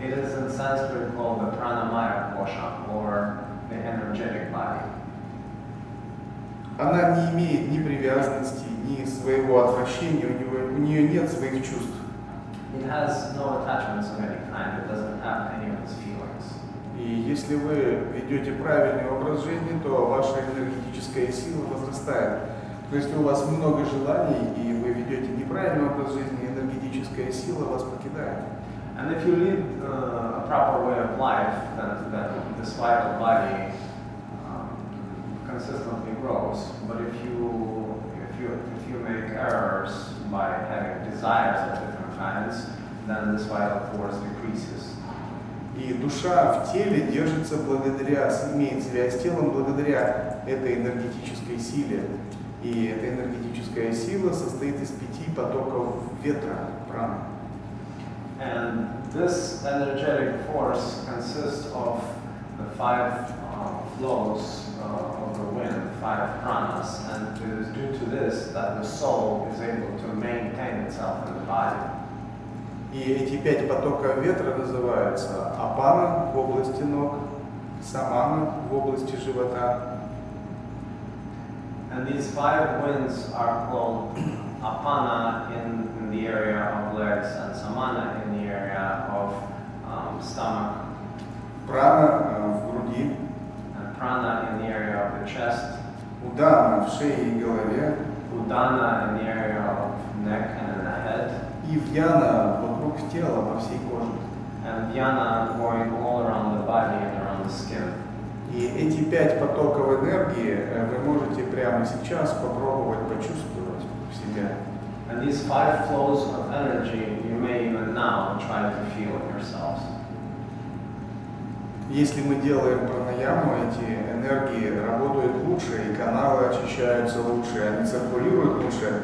It is in Sanskrit called the pranamaya kosha, or the energetic body. Она не имеет ни привязанности, ни своего отвращения, у, него, у нее нет своих чувств. И если вы ведете правильный образ жизни, то ваша энергетическая сила возрастает. Но если у вас много желаний и вы ведете неправильный образ жизни, энергетическая сила вас покидает. And if you lead uh, a proper way of life, then, then this vital body consistently grows. But if you if you if you make errors by having desires of different kinds, then this vital force decreases. И душа в теле держится благодаря, имеет связь с телом благодаря этой энергетической силе. И эта энергетическая сила состоит из пяти потоков ветра, праны. And this energetic force consists of the five uh, flows uh, of the wind, five pranas, and it is due to this that the soul is able to maintain itself in the body. И эти пять потоков ветра называются апана в области ног, самана в области живота, And these five winds are called apana in, in the area of legs and samana in the area of um, stomach, прана Prana in the area of the chest, удана в шее и голове, udana in the area of neck and in the head, и вьяна вокруг тела по всей коже. and dhyana going all around the body and around the skin. И эти пять потоков энергии э, вы можете прямо сейчас попробовать почувствовать в себе. And these five flows of energy, you may even now try to feel in yourselves. Если мы делаем пранаяму, эти энергии работают лучше, и каналы очищаются лучше, они циркулируют лучше,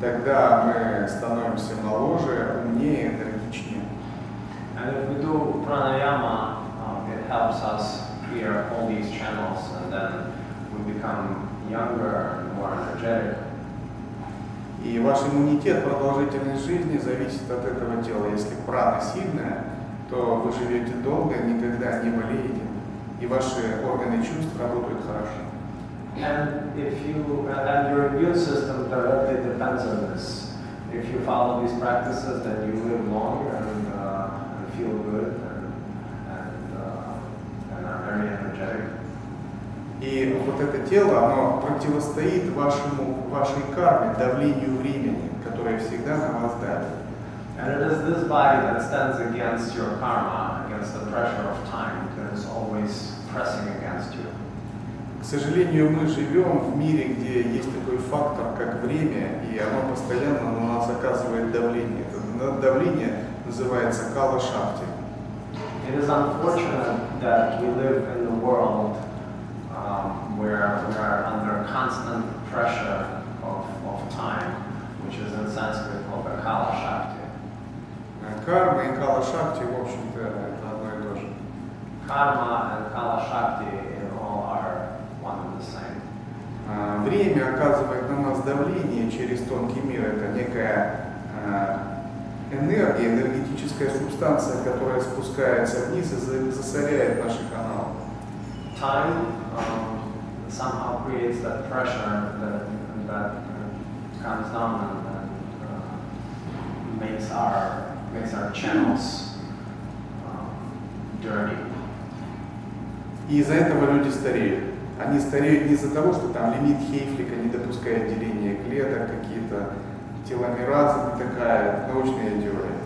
тогда мы становимся моложе, умнее, энергичнее. And if we do pranayama, um, it helps us clear all these channels and then we become younger and more energetic. И ваш иммунитет, продолжительность жизни зависит от этого тела. Если прана сильная, то вы живете долго, никогда не болеете, и ваши органы чувств работают хорошо. And if you, and your immune system directly depends on this. If you follow these practices, then you live longer and, uh, and feel good and, and, uh, and are very energetic. И вот это тело, оно противостоит вашему, вашей карме, давлению времени, которое всегда на вас давит. And it is this body that stands against your karma, against the pressure of time that is always pressing against you. К сожалению, мы живем в мире, где есть такой фактор, как время, и оно постоянно на нас оказывает давление. Это давление называется кала-шакти. It is unfortunate that we live in the world um, where we are under constant pressure of, of time, which is in Sanskrit called the Kala Shakti. Карма и кала-шакти, в общем-то, это одно и то же. And Kala Shakti in all are one and the same. А, Время оказывает на нас давление через тонкий мир. Это некая энергия, энергетическая субстанция, которая спускается вниз и за- засоряет наши каналы. Time um, somehow creates that pressure that, that uh, comes down and, and uh, makes our makes our channels um, dirty. И из-за этого люди стареют. Они стареют не из-за того, что там лимит Хейфлика не допускает деления клеток, какие-то теломеразы не такая научная теория.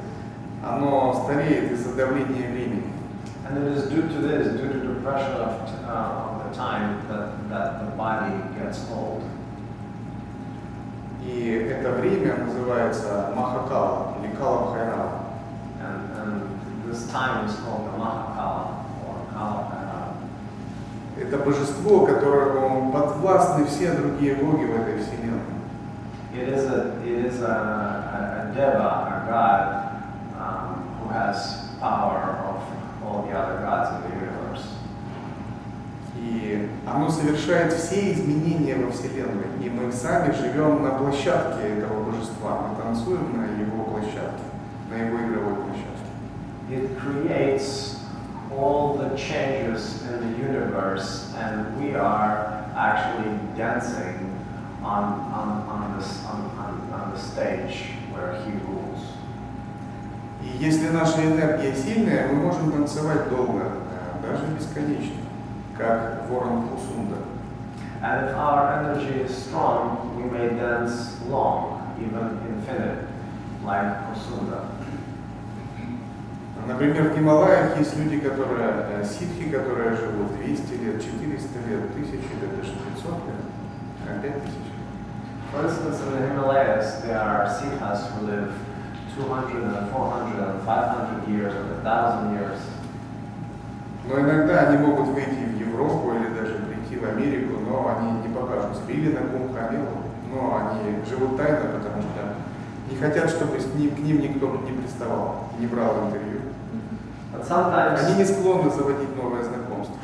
Оно стареет из-за давления времени. And it is due to this, due to the pressure of, uh, of the time, that, that the body gets old. И это время называется Махакала Кала Бхайрава. And, and this time is called the Mahakala or Kala Bhairava. Это божество, которому подвластны все другие боги в этой вселенной. It is a, it is a, a, a deva, a god, um, who has power of all the other gods in the universe. И оно совершает все изменения во Вселенной. И мы сами живем на площадке этого божества. Мы танцуем на его It creates all the changes in the universe, and we are actually dancing on, on, on, this, on, on, on the stage where he rules. И если наша энергия сильная, мы можем танцевать долго, э, даже бесконечно, как ворон Кусунда. And if our energy is strong, we may dance long, even infinite, like Kusunda. Например, в Гималаях есть люди, которые, э, ситхи, которые живут 200 лет, 400 лет, 1000 лет, даже 500 лет, э, 5000 лет. For instance, in the Himalayas, there are Sikhas who live 200 and 400 and 500 years and 1,000 years. Но иногда они могут выйти в Европу или даже прийти в Америку, но они не покажут себя. Или на Кумхамелу, но они живут тайно, потому что не хотят, чтобы с ним, к ним никто не приставал, не брал интервью. But sometimes, Они не склонны заводить новое знакомство.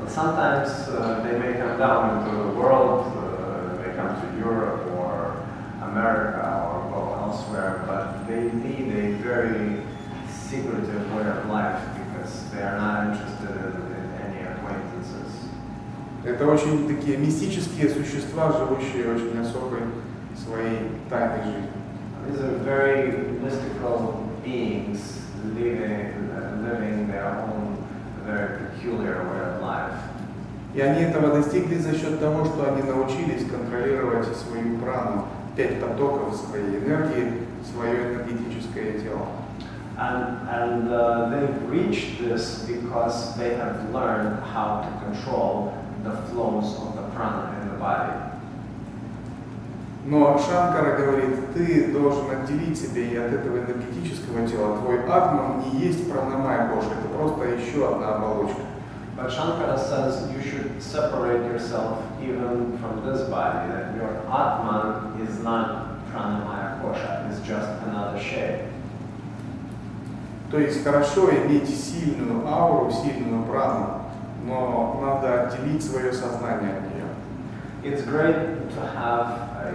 but sometimes uh, they may come down into the world, uh, they come to Europe or America or go elsewhere, but they lead a very secretive way of life because they are not interested in, in any acquaintances. Это очень такие мистические существа, живущие очень особой своей тайной жизнью. These are very mystical beings living, living their own very peculiar way of life. И они этого достигли за счет того, что они научились контролировать свою прану, пять потоков своей энергии, свое энергетическое тело. And, and uh, they've reached this because they have learned how to control the flows of the prana in the body. Но Шанкара говорит, ты должен отделить себя и от этого энергетического тела. Твой атман не есть пранамая кожа, это просто еще одна оболочка. But Shankara says you should separate yourself even from this body, that your Atman is not Pranamaya Kosha, it's just another shape. То есть хорошо иметь сильную ауру, сильную прану, но надо отделить свое сознание от нее. It's great to have a,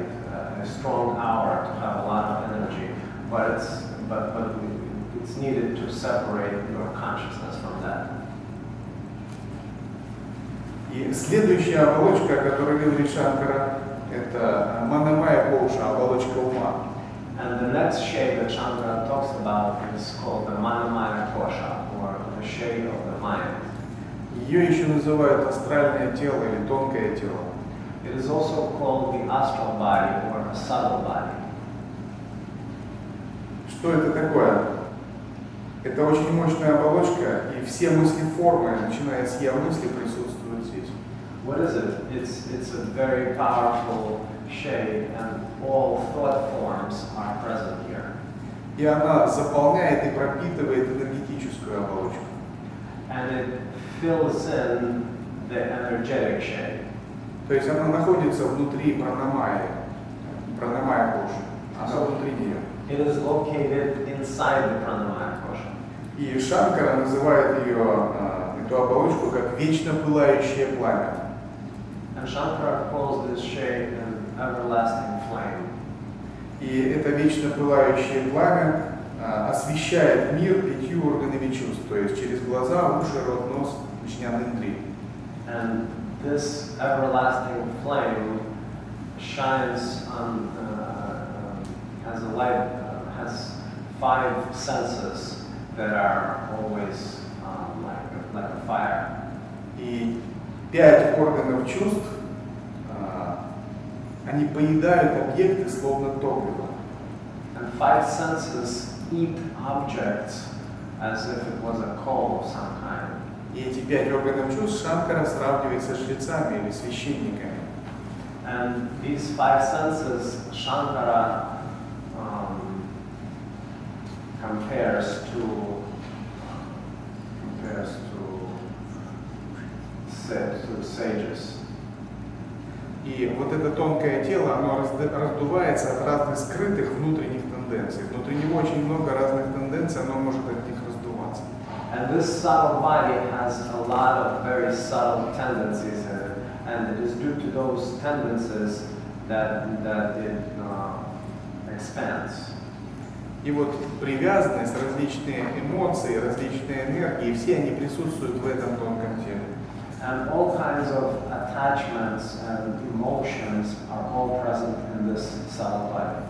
a strong aura, to have a lot of energy, but it's, but, but it's needed to separate your consciousness from that. И следующая оболочка, о которой говорит Шанкара, это манамая коуша, оболочка ума. And the next shade that Shankara talks about is called the Manamaya Kosha, or the shade of the mind. Ее еще называют астральное тело или тонкое тело. It is also called the astral body body. Что это такое? Это очень мощная оболочка, и все мысли формы, начиная с я мысли, присутствуют здесь. What is it? It's, it's a very powerful shade, and all thought forms are present here. И она заполняет и пропитывает энергетическую оболочку. And it fills in the energetic shade. То есть она находится внутри пранамайи, пранамая кожи. Она внутри нее. It is located inside the pranamaya kosha. И Шанкара называет ее, а, эту оболочку, как вечно пылающее пламя. And Shankara calls this shade an everlasting flame. И это вечно пылающее пламя а, освещает мир пятью органами чувств, то есть через глаза, уши, рот, нос, Вишнян-индри. And this everlasting flame shines on, uh, uh, has a light, uh, has five senses that are always um, like, like a fire. И пять органов чувств, а, они поедают объекты словно топливо. And five senses eat objects as if it was a coal of some kind. И эти пять органов чувств Шанкара сравнивает со жрецами или священниками. And these five senses, Shankara um, compares to compares to sa- to sages. И вот это тонкое тело, оно разд- раздувается от разных скрытых внутренних тенденций. Внутри него очень много разных тенденций, оно может от них раздуваться. And this subtle body has a lot of very subtle tendencies in it, and it is due to those tendencies that that it uh, expands. И вот привязанность, различные эмоции, различные энергии, все они присутствуют в этом тонком теле. And all kinds of attachments and emotions are all present in this subtle body.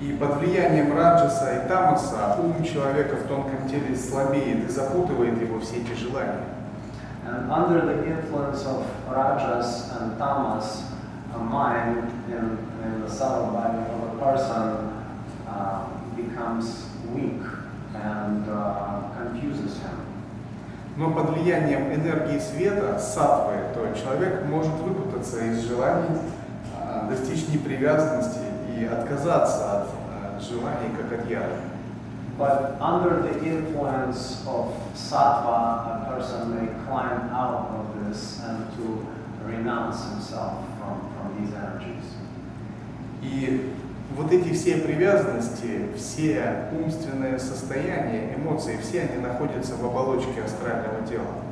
И под влиянием раджаса и тамаса ум человека в тонком теле слабеет и запутывает его все эти желания. And under the influence of rajas and tamas, a mind in, in the subtle body of a person uh, becomes weak and uh, confuses him. Но под влиянием энергии света, сатвы, то человек может выпутаться из желаний, а, достичь непривязанности и отказаться от а, желаний, как от яда. But under the influence of sattva, a person may climb out of this and to renounce himself from, from these energies. И вот эти все привязанности, все умственные состояния, эмоции, все они находятся в оболочке астрального тела.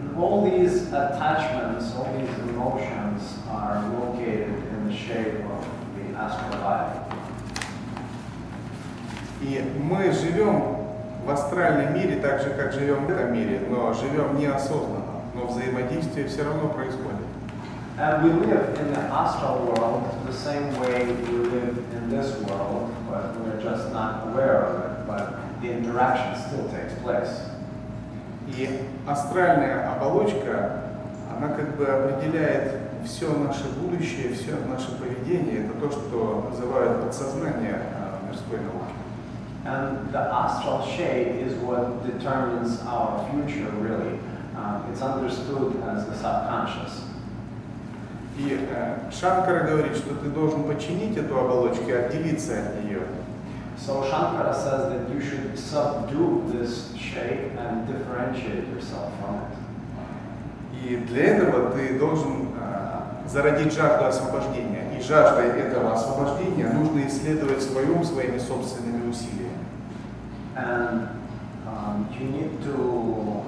And all these attachments, all these emotions are located in the shape of the astral body. И мы живем в астральном мире так же, как живем в этом мире, но живем неосознанно, но взаимодействие все равно происходит. And we live in the astral world the same way we live in this world, but we're just not aware of it, but the interaction still takes place. И астральная оболочка, она как бы определяет все наше будущее, все наше поведение. Это то, что называют подсознание а, мирской науке. And the astral shade is what determines our future, really. Uh, it's understood as the subconscious. И э, Шанкара говорит, что ты должен подчинить эту оболочку и отделиться от нее. So Shankara says that you should subdue this shape and differentiate yourself from it. И для этого ты должен э, зародить жажду освобождения. И жаждой этого освобождения нужно исследовать свой ум своими собственными усилиями. And um, you need to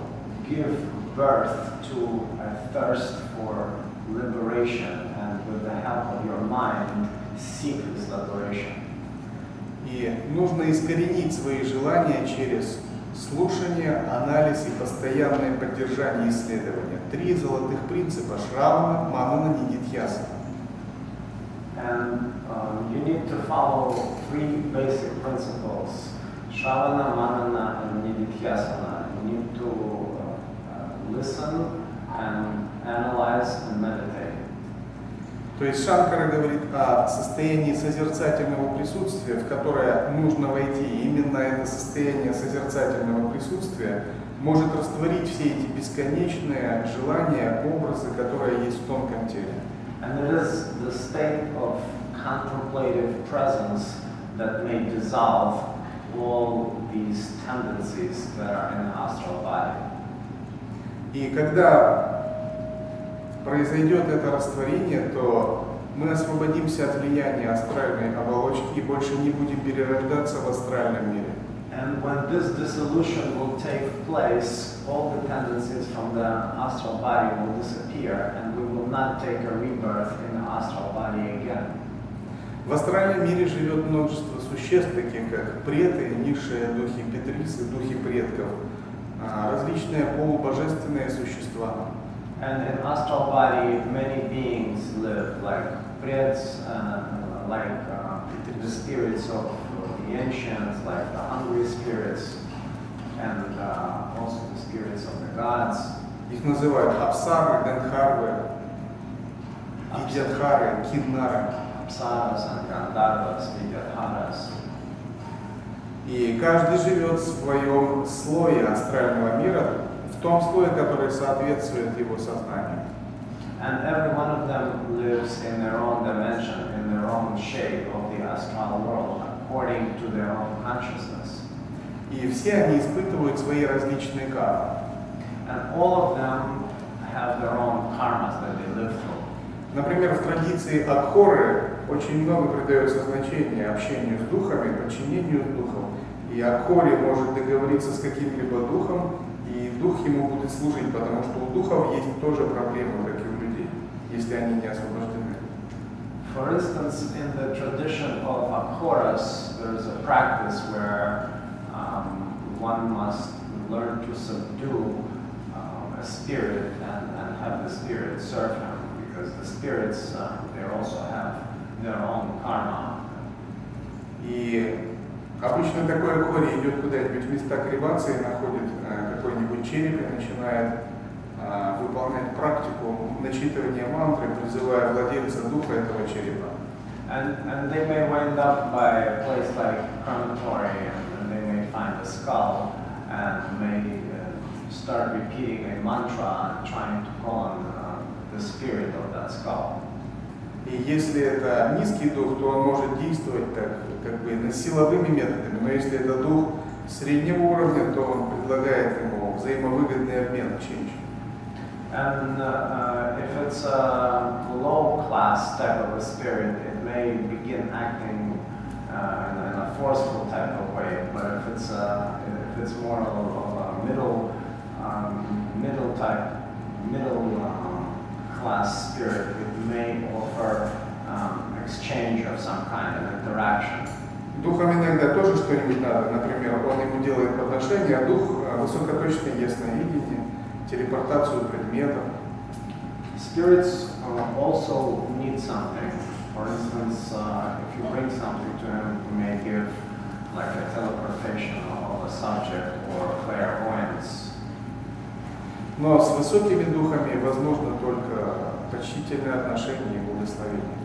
give birth to a thirst for liberation and with the help of your mind seek this liberation. И нужно искоренить свои желания через слушание, анализ и постоянное поддержание исследования. Три золотых принципа Шравана, Манана, Нидитьясана. And um, you need to follow three basic principles Shravana, Manana, and. You need to uh, listen and analyze and meditate. То есть Шанкара говорит о состоянии созерцательного присутствия, в которое нужно войти. И именно это состояние созерцательного присутствия может растворить все эти бесконечные желания, образы, которые есть в тонком теле. And it is the state of contemplative presence that may dissolve all these tendencies that are in the astral body. И когда произойдет это растворение, то мы освободимся от влияния астральной оболочки и больше не будем перерождаться в астральном мире. And when this dissolution will take place, all the tendencies from the astral body will disappear, and we will not take a rebirth in the astral body again. В астральном мире живет множество существ, таких как преты, низшие духи Петрисы, духи предков, а, различные полубожественные существа. And in astral body, many beings live, like prets, uh, like uh, the spirits of the ancients, like the hungry spirits, and uh, also the spirits of the gods. Их называют Апсары, Гандхарвы, Видьядхары, Киднары. And Gandharvas, Vidyadharas. И каждый живет в своем слое астрального мира, в том слое, который соответствует его сознанию. And every one of them lives in their own dimension, in their own shape of the astral world, according to their own consciousness. И все они испытывают свои различные кармы. And all of them have their own karmas that they live through. Например, в традиции Акхоры очень много придается значения общению с духами, подчинению духам. И Акхоре может договориться с каким-либо духом, и дух ему будет служить, потому что у духов есть тоже проблемы, как и у людей, если они не освобождены. For instance, in the tradition of Akhoras, there is a practice where um, one must learn to subdue um, a spirit and, and have the spirit serve him, because the spirits, uh, they also have own karma. И обычно такое горе идет куда-нибудь в места кремации, находит э, какой-нибудь череп и начинает э, выполнять практику начитывания мантры, призывая владельца духа этого черепа. And, and they may wind up by a place like crematory, and they may find a skull, and may uh, start repeating a mantra, trying to call on uh, the spirit of that skull. И если это низкий дух, то он может действовать так, как бы силовыми методами. Но если это дух среднего уровня, то он предлагает ему взаимовыгодный обмен, change. And uh, uh, if it's a low class type of a spirit, it may begin acting uh, in, a, in a forceful type of way. But if it's uh, if it's more of a, a middle um, middle type middle um, class spirit, it may offer um, exchange of some kind of interaction. Духам иногда тоже что-нибудь надо. Например, он ему делает подношение, а дух э, высокоточное ясновидение, телепортацию предметов. Spirits uh, also need something. For instance, uh, if you bring something to him, he may give like a teleportation of a subject or clairvoyance. Но с высокими духами возможно только почтительное отношение и благословение.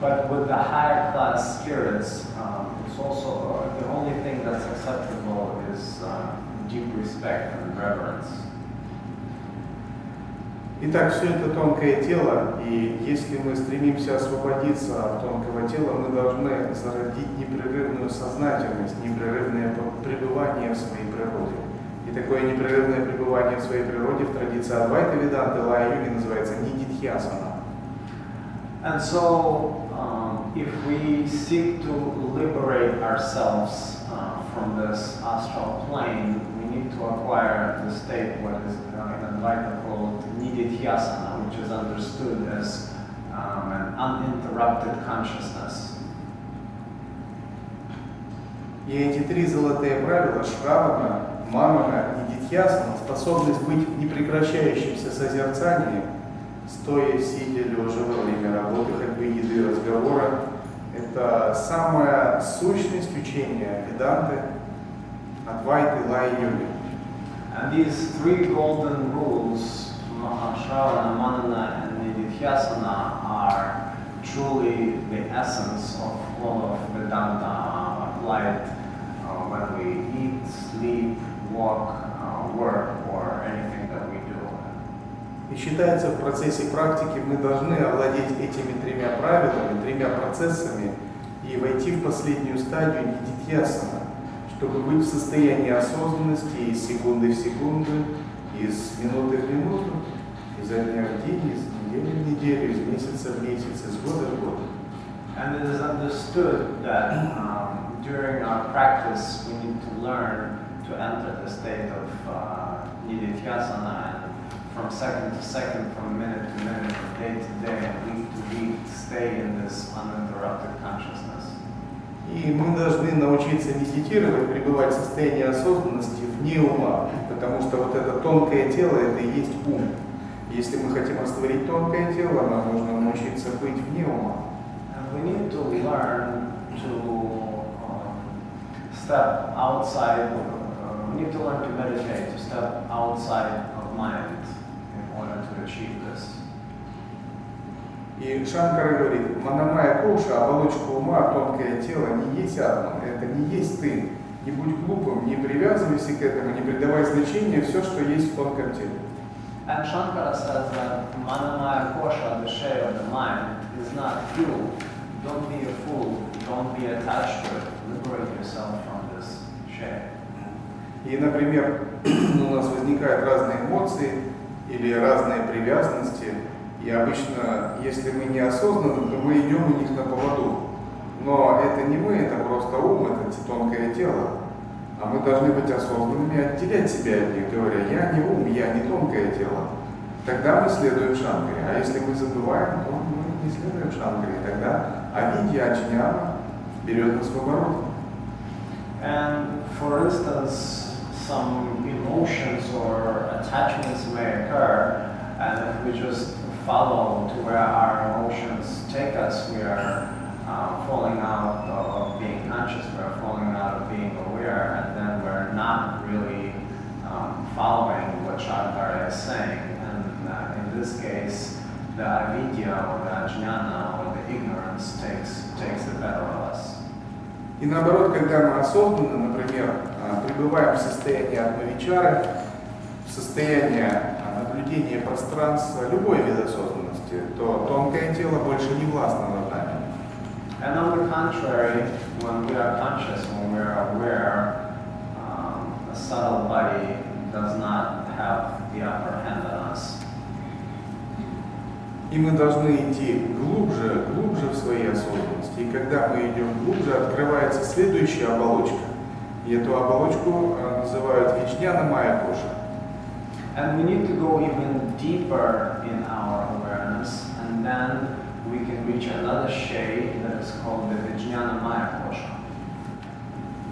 But with the higher class spirits, um, it's also uh, the only thing that's acceptable is uh, deep respect and reverence. Итак, все это тонкое тело, и если мы стремимся освободиться от тонкого тела, мы должны зародить непрерывную сознательность, непрерывное пребывание в своей природе. И такое непрерывное пребывание в своей природе в традиции Адвайта Веданты Лая-йоги называется нидитьясана. And so, um, if we seek to liberate ourselves uh, from this astral plane, we need to acquire the state, what is uh, in Advaita called nidithyasana, which is understood as um, an uninterrupted consciousness. И эти три золотые правила Шравана, Мамана и Дитьясана, способность быть в непрекращающемся созерцании, стоя, сидя, лежа во время работы, ходьбы, еды, разговора, это самая сущность учения Веданты, Адвайты, Лай Йоги. And these three golden rules, Mahashravana, Manana, and Nidithyasana, are truly the essence of all of Vedanta applied uh, when we eat, sleep, walk, uh, work, or anything that we do. И считается, в процессе практики мы должны овладеть этими тремя правилами, тремя процессами и войти в последнюю стадию нидитьясана, чтобы быть в состоянии осознанности из секунды в секунду, из минуты в минуту, изо дня в день, из недели в неделю, из месяца в месяц, из года в год. And it is understood that um, during our practice we need to learn to enter the state of uh, nidithyasana and from second to second, from minute to minute, from day to day, week to week, stay in this uninterrupted consciousness. И мы должны научиться медитировать, пребывать в состоянии осознанности вне ума, потому что вот это тонкое тело, это и есть ум. Если мы хотим растворить тонкое тело, нам нужно научиться быть вне ума. And we need to learn to um, step outside, uh, need to learn to meditate, to step outside of mind in order to achieve this. И Шанкара говорит, Манамая Коша, оболочка ума, тонкое тело, не есть атман, это не есть ты. Не будь глупым, не привязывайся к этому, не придавай значения все, что есть в тонком теле. And Shankara says that Manamaya Kosha, the share of the mind, is not you. Don't be a fool. Don't be attached to it. Liberate yourself from. И, например, у нас возникают разные эмоции или разные привязанности, и обычно, если мы неосознанны, то мы идем у них на поводу. Но это не мы, это просто ум, это тонкое тело. А мы должны быть осознанными, отделять себя от них, говоря, я не ум, я не тонкое тело. Тогда мы следуем шанкаре. А если мы забываем, то мы не следуем шанкаре. Тогда авидья, аджняна берет нас в оборот. And for instance, some emotions or attachments may occur, and if we just follow to where our emotions take us, we are uh, falling out of, of being conscious, we're falling out of being aware, and then we're not really um, following what Shankara is saying. And uh, in this case, the avidya or the ajnana or the ignorance takes, takes the better of us. И наоборот, когда мы осознанно, например, а, пребываем в состоянии атмавичары, в состоянии а, наблюдения пространства, любой вид осознанности, то тонкое тело больше не властно над нами. And on the contrary, when we are conscious, when we are aware, um, the subtle body does not have the upper hand on us. И мы должны идти глубже, глубже в своей осознанности. И когда мы идем глубже, открывается следующая оболочка. И эту оболочку а, называют Вичняна Майя Коша. And we need to go even deeper in our awareness, and then we can reach another shade that is called the Vijnana Maya Kosha.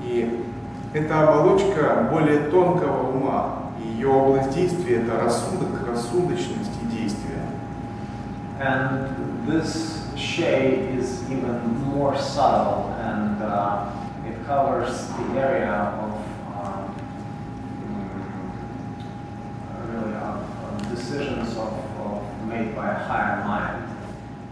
И эта оболочка более тонкого ума. Ее область действия – это рассудок, рассудочность и действие. And this shade is even more subtle, and uh, covers the area of um, mm, really of, of decisions of, of made by a higher mind.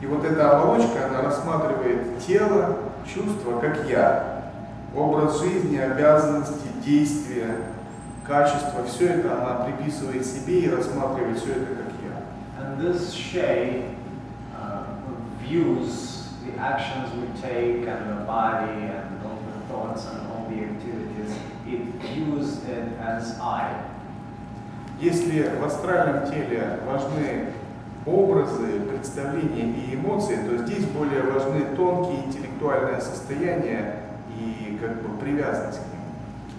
И вот эта оболочка, она рассматривает тело, чувства, как я. Образ жизни, обязанности, действия, качество, все это она приписывает себе и рассматривает все это как я. And this Shay uh, views the actions we take and the body and thoughts and all the activities, it views it as I. Если в астральном теле важны образы, представления и эмоции, то здесь более важны тонкие интеллектуальные состояния и как бы привязанность к ним.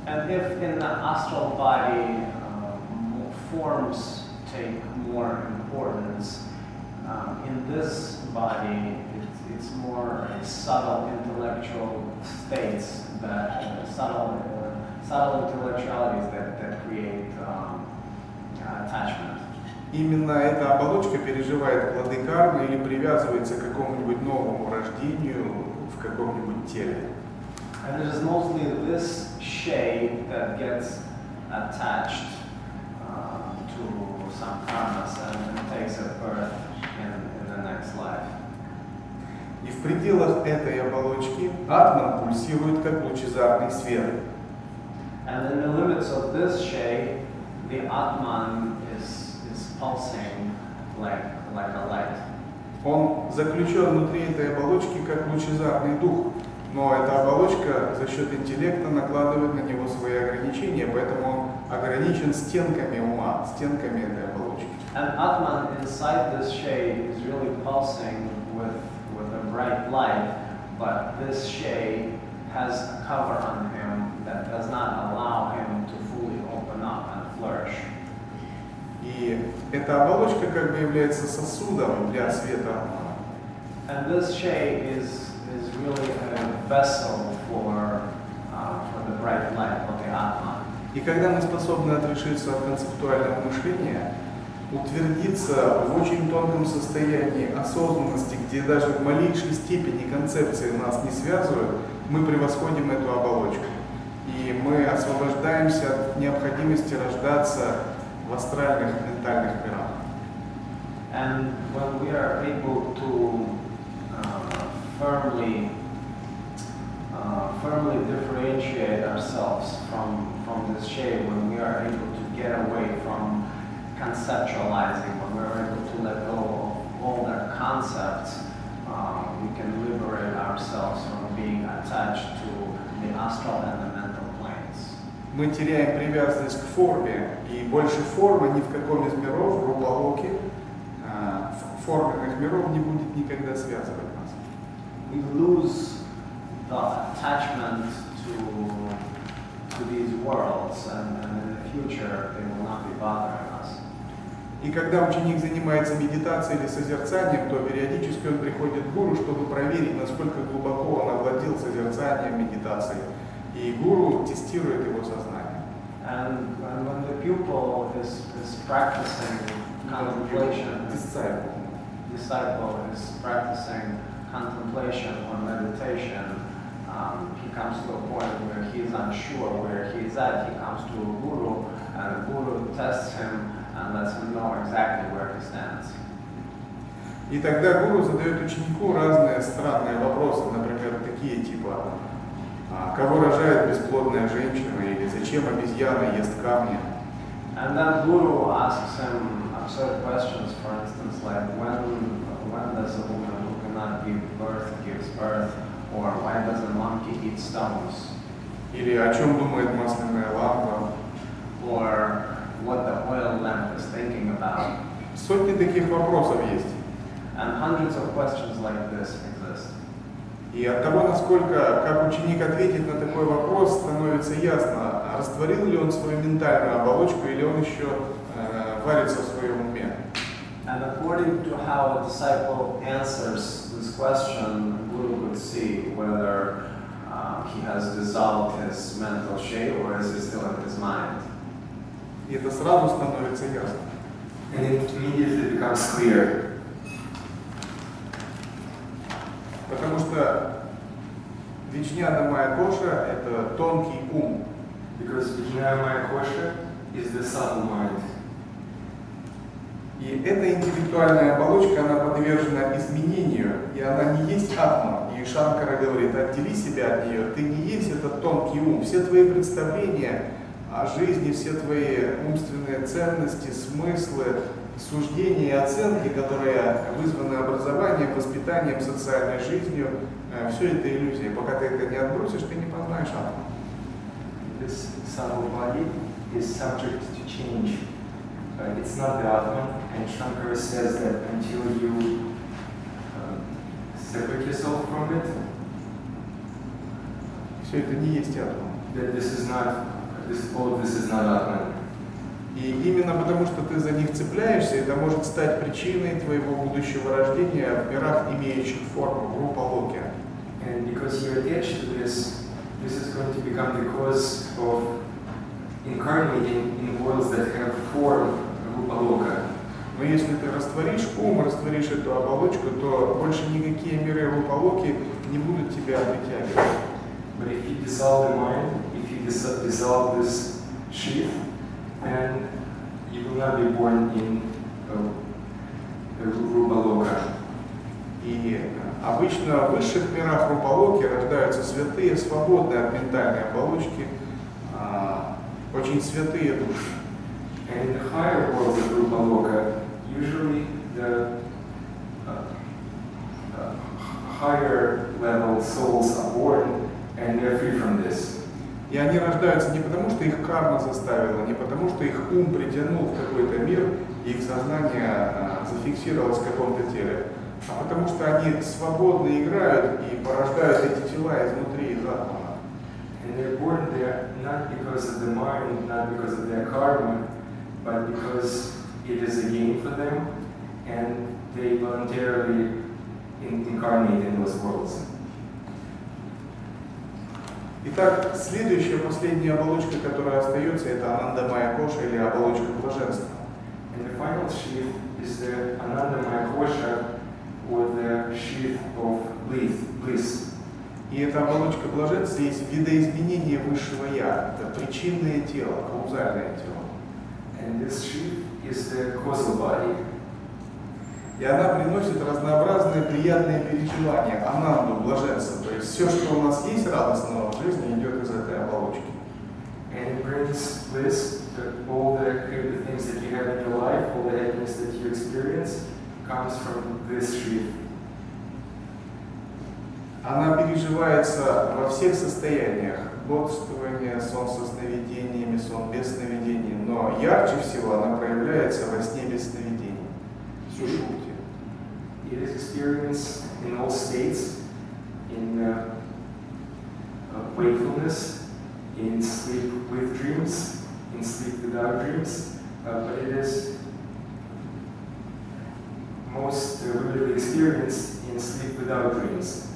And if in the astral body uh, forms take more importance, um, in this body it's, it's more subtle intellectual states that uh, subtle uh, subtle intellectualities that, that create um, attachment. Именно эта оболочка переживает плоды кармы или привязывается к какому-нибудь новому рождению в каком-нибудь теле. And it is mostly this shade that gets attached uh, to some karmas and, and takes a birth in, in the next life. И в пределах этой оболочки атман пульсирует как лучезарный свет. And in the limits of this shade, the Atman is, is pulsing like, like a light. Он заключен внутри этой оболочки как лучезарный дух, но эта оболочка за счет интеллекта накладывает на него свои ограничения, поэтому он ограничен стенками ума, стенками этой оболочки. And Atman inside this shade is really pulsing bright light, but this shade has a cover on him that does not allow him to fully open up and flourish. И эта оболочка как бы является сосудом для света атмана. And this shade is, is really a vessel for, uh, for the bright light of the Atman. И когда мы способны отрешиться от концептуального мышления, утвердиться в очень тонком состоянии осознанности, где даже в малейшей степени концепции нас не связывают, мы превосходим эту оболочку. И мы освобождаемся от необходимости рождаться в астральных ментальных мирах. And when we are able to uh, firmly, uh, firmly differentiate ourselves from, from this shade, when we are able to get away from conceptualizing, when we're able to let go of all their concepts, uh, we can liberate ourselves from being attached to the astral and the mental planes. Мы теряем привязанность к форме, и больше формы ни в каком из миров, в Рупалоке, а, ф- форменных миров не будет никогда связывать нас. we lose the attachment to, to these worlds, and, and in the future they will not be bothering us. И когда ученик занимается медитацией или созерцанием, то периодически он приходит к гуру, чтобы проверить, насколько глубоко он овладел созерцанием, медитацией. И гуру тестирует его сознание. And, and when the pupil is, is practicing contemplation, Disciple. disciple is practicing contemplation or meditation, um, he comes to a point where he's unsure where he's at. He comes to a guru, and the guru tests him lets him know exactly where he stands. И тогда гуру задает ученику разные странные вопросы, например, такие типа, а, кого рожает бесплодная женщина, или зачем обезьяна ест камни. And then Guru asks him absurd questions, for instance, like when, when does a woman who cannot give birth gives birth, or why does a monkey eat stones, Или о чем думает масляная лампа. or what the oil lamp is thinking about. Сотни таких вопросов есть. And hundreds of questions like this exist. И от того, насколько, как ученик ответит на такой вопрос, становится ясно, а растворил ли он свою ментальную оболочку или он еще э, варится в своем уме. And according to how a disciple answers this question, Guru would see whether uh, he has dissolved his mental shape or is he still in his mind. И это сразу становится ясно. And it immediately becomes clear Потому что Вичняна Майя Коша – это тонкий ум. because Vijnana Kosha is the subtle mind. И эта интеллектуальная оболочка, она подвержена изменению, и она не есть атма. И Шанкара говорит, отдели себя от нее, ты не есть этот тонкий ум. Все твои представления о жизни, все твои умственные ценности, смыслы, суждения и оценки, которые вызваны образованием, воспитанием, социальной жизнью, все это иллюзия. Пока ты это не отбросишь, ты не познаешь атом. This subtle body is subject to change. Uh, it's not the Atman, and Shankara says that until you uh, separate yourself from it, Все это не есть атом. that this is not, this, all this is not Atman. И именно потому, что ты за них цепляешься, это может стать причиной твоего будущего рождения в мирах, имеющих форму, в Рупалоке. And because you're attached to this, this is going to become the cause of incarnating in worlds that have form Rupaloka. Но если ты растворишь ум, растворишь эту оболочку, то больше никакие миры Рупалоки не будут тебя притягивать. But if you dissolve the mind, dissolve this sheath, then you will not be born in a, a Rupaloka. И обычно в высших мирах Рупалоки рождаются святые, свободные от ментальной оболочки, а, очень святые души. And in the higher worlds of Rupaloka, usually the uh, uh, higher level souls are born and they're free from this. И они рождаются не потому, что их карма заставила, не потому, что их ум притянул в какой-то мир, и их сознание а, зафиксировалось в каком-то теле, а потому что они свободно играют и порождают эти тела изнутри, из атома. And they're born there not because of the mind, not because of their karma, but because it is a game for them and they voluntarily in- incarnate in those worlds. Итак, следующая, последняя оболочка, которая остается, это Ананда Майя Коша или оболочка блаженства. And the final sheath is the Anandamaya Kosha or the sheath of bliss. И эта оболочка блаженства есть видоизменение высшего Я, это причинное тело, каузальное тело. And this sheath is the causal body. И она приносит разнообразные приятные переживания, ананду, блаженство. То есть все, что у нас есть радостного в жизни, идет из этой оболочки. And it brings bliss, the, all the good things that you have in your life, all the happiness that you experience, comes from this sheath. Она переживается во всех состояниях. Бодрствование, сон со сновидениями, сон без сновидений. Но ярче всего она проявляется во сне без сновидений. Сушупти. Experienced in all states, in uh, uh, wakefulness, in sleep with dreams, in sleep without dreams, uh, but it is most uh, vividly experienced in sleep without dreams.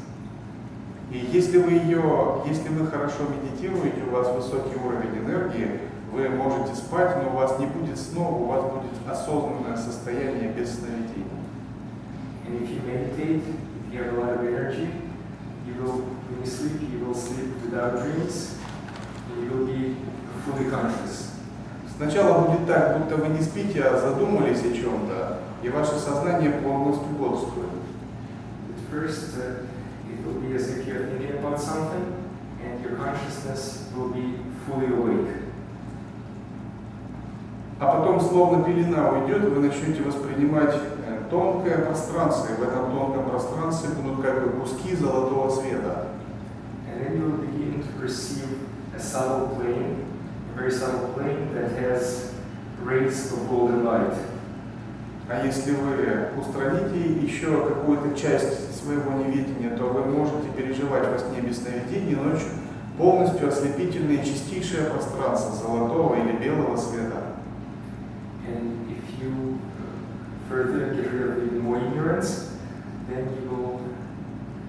И если вы ее, если вы хорошо медитируете, у вас высокий уровень энергии, вы можете спать, но у вас не будет снов, у вас будет осознанное состояние без сновидений. And if you meditate, if you have a lot of energy, you will, when you sleep, you will sleep without dreams, and you will be fully conscious. Сначала будет так, будто вы не спите, а задумались о чем-то, и ваше сознание полностью бодрствует. At first, uh, it will be as if you're thinking about something, and your consciousness will be fully awake. А потом, словно пелена уйдет, вы начнете воспринимать э, тонкое пространство, и в этом тонком пространстве будут как бы куски золотого света. And then you will begin to perceive a subtle plane, a very subtle plane that has rays of golden light. А если вы устраните еще какую-то часть своего неведения, то вы можете переживать во сне без сновидений ночью полностью ослепительное чистейшее пространство золотого или белого света. And if you further get rid of even more ignorance, then you will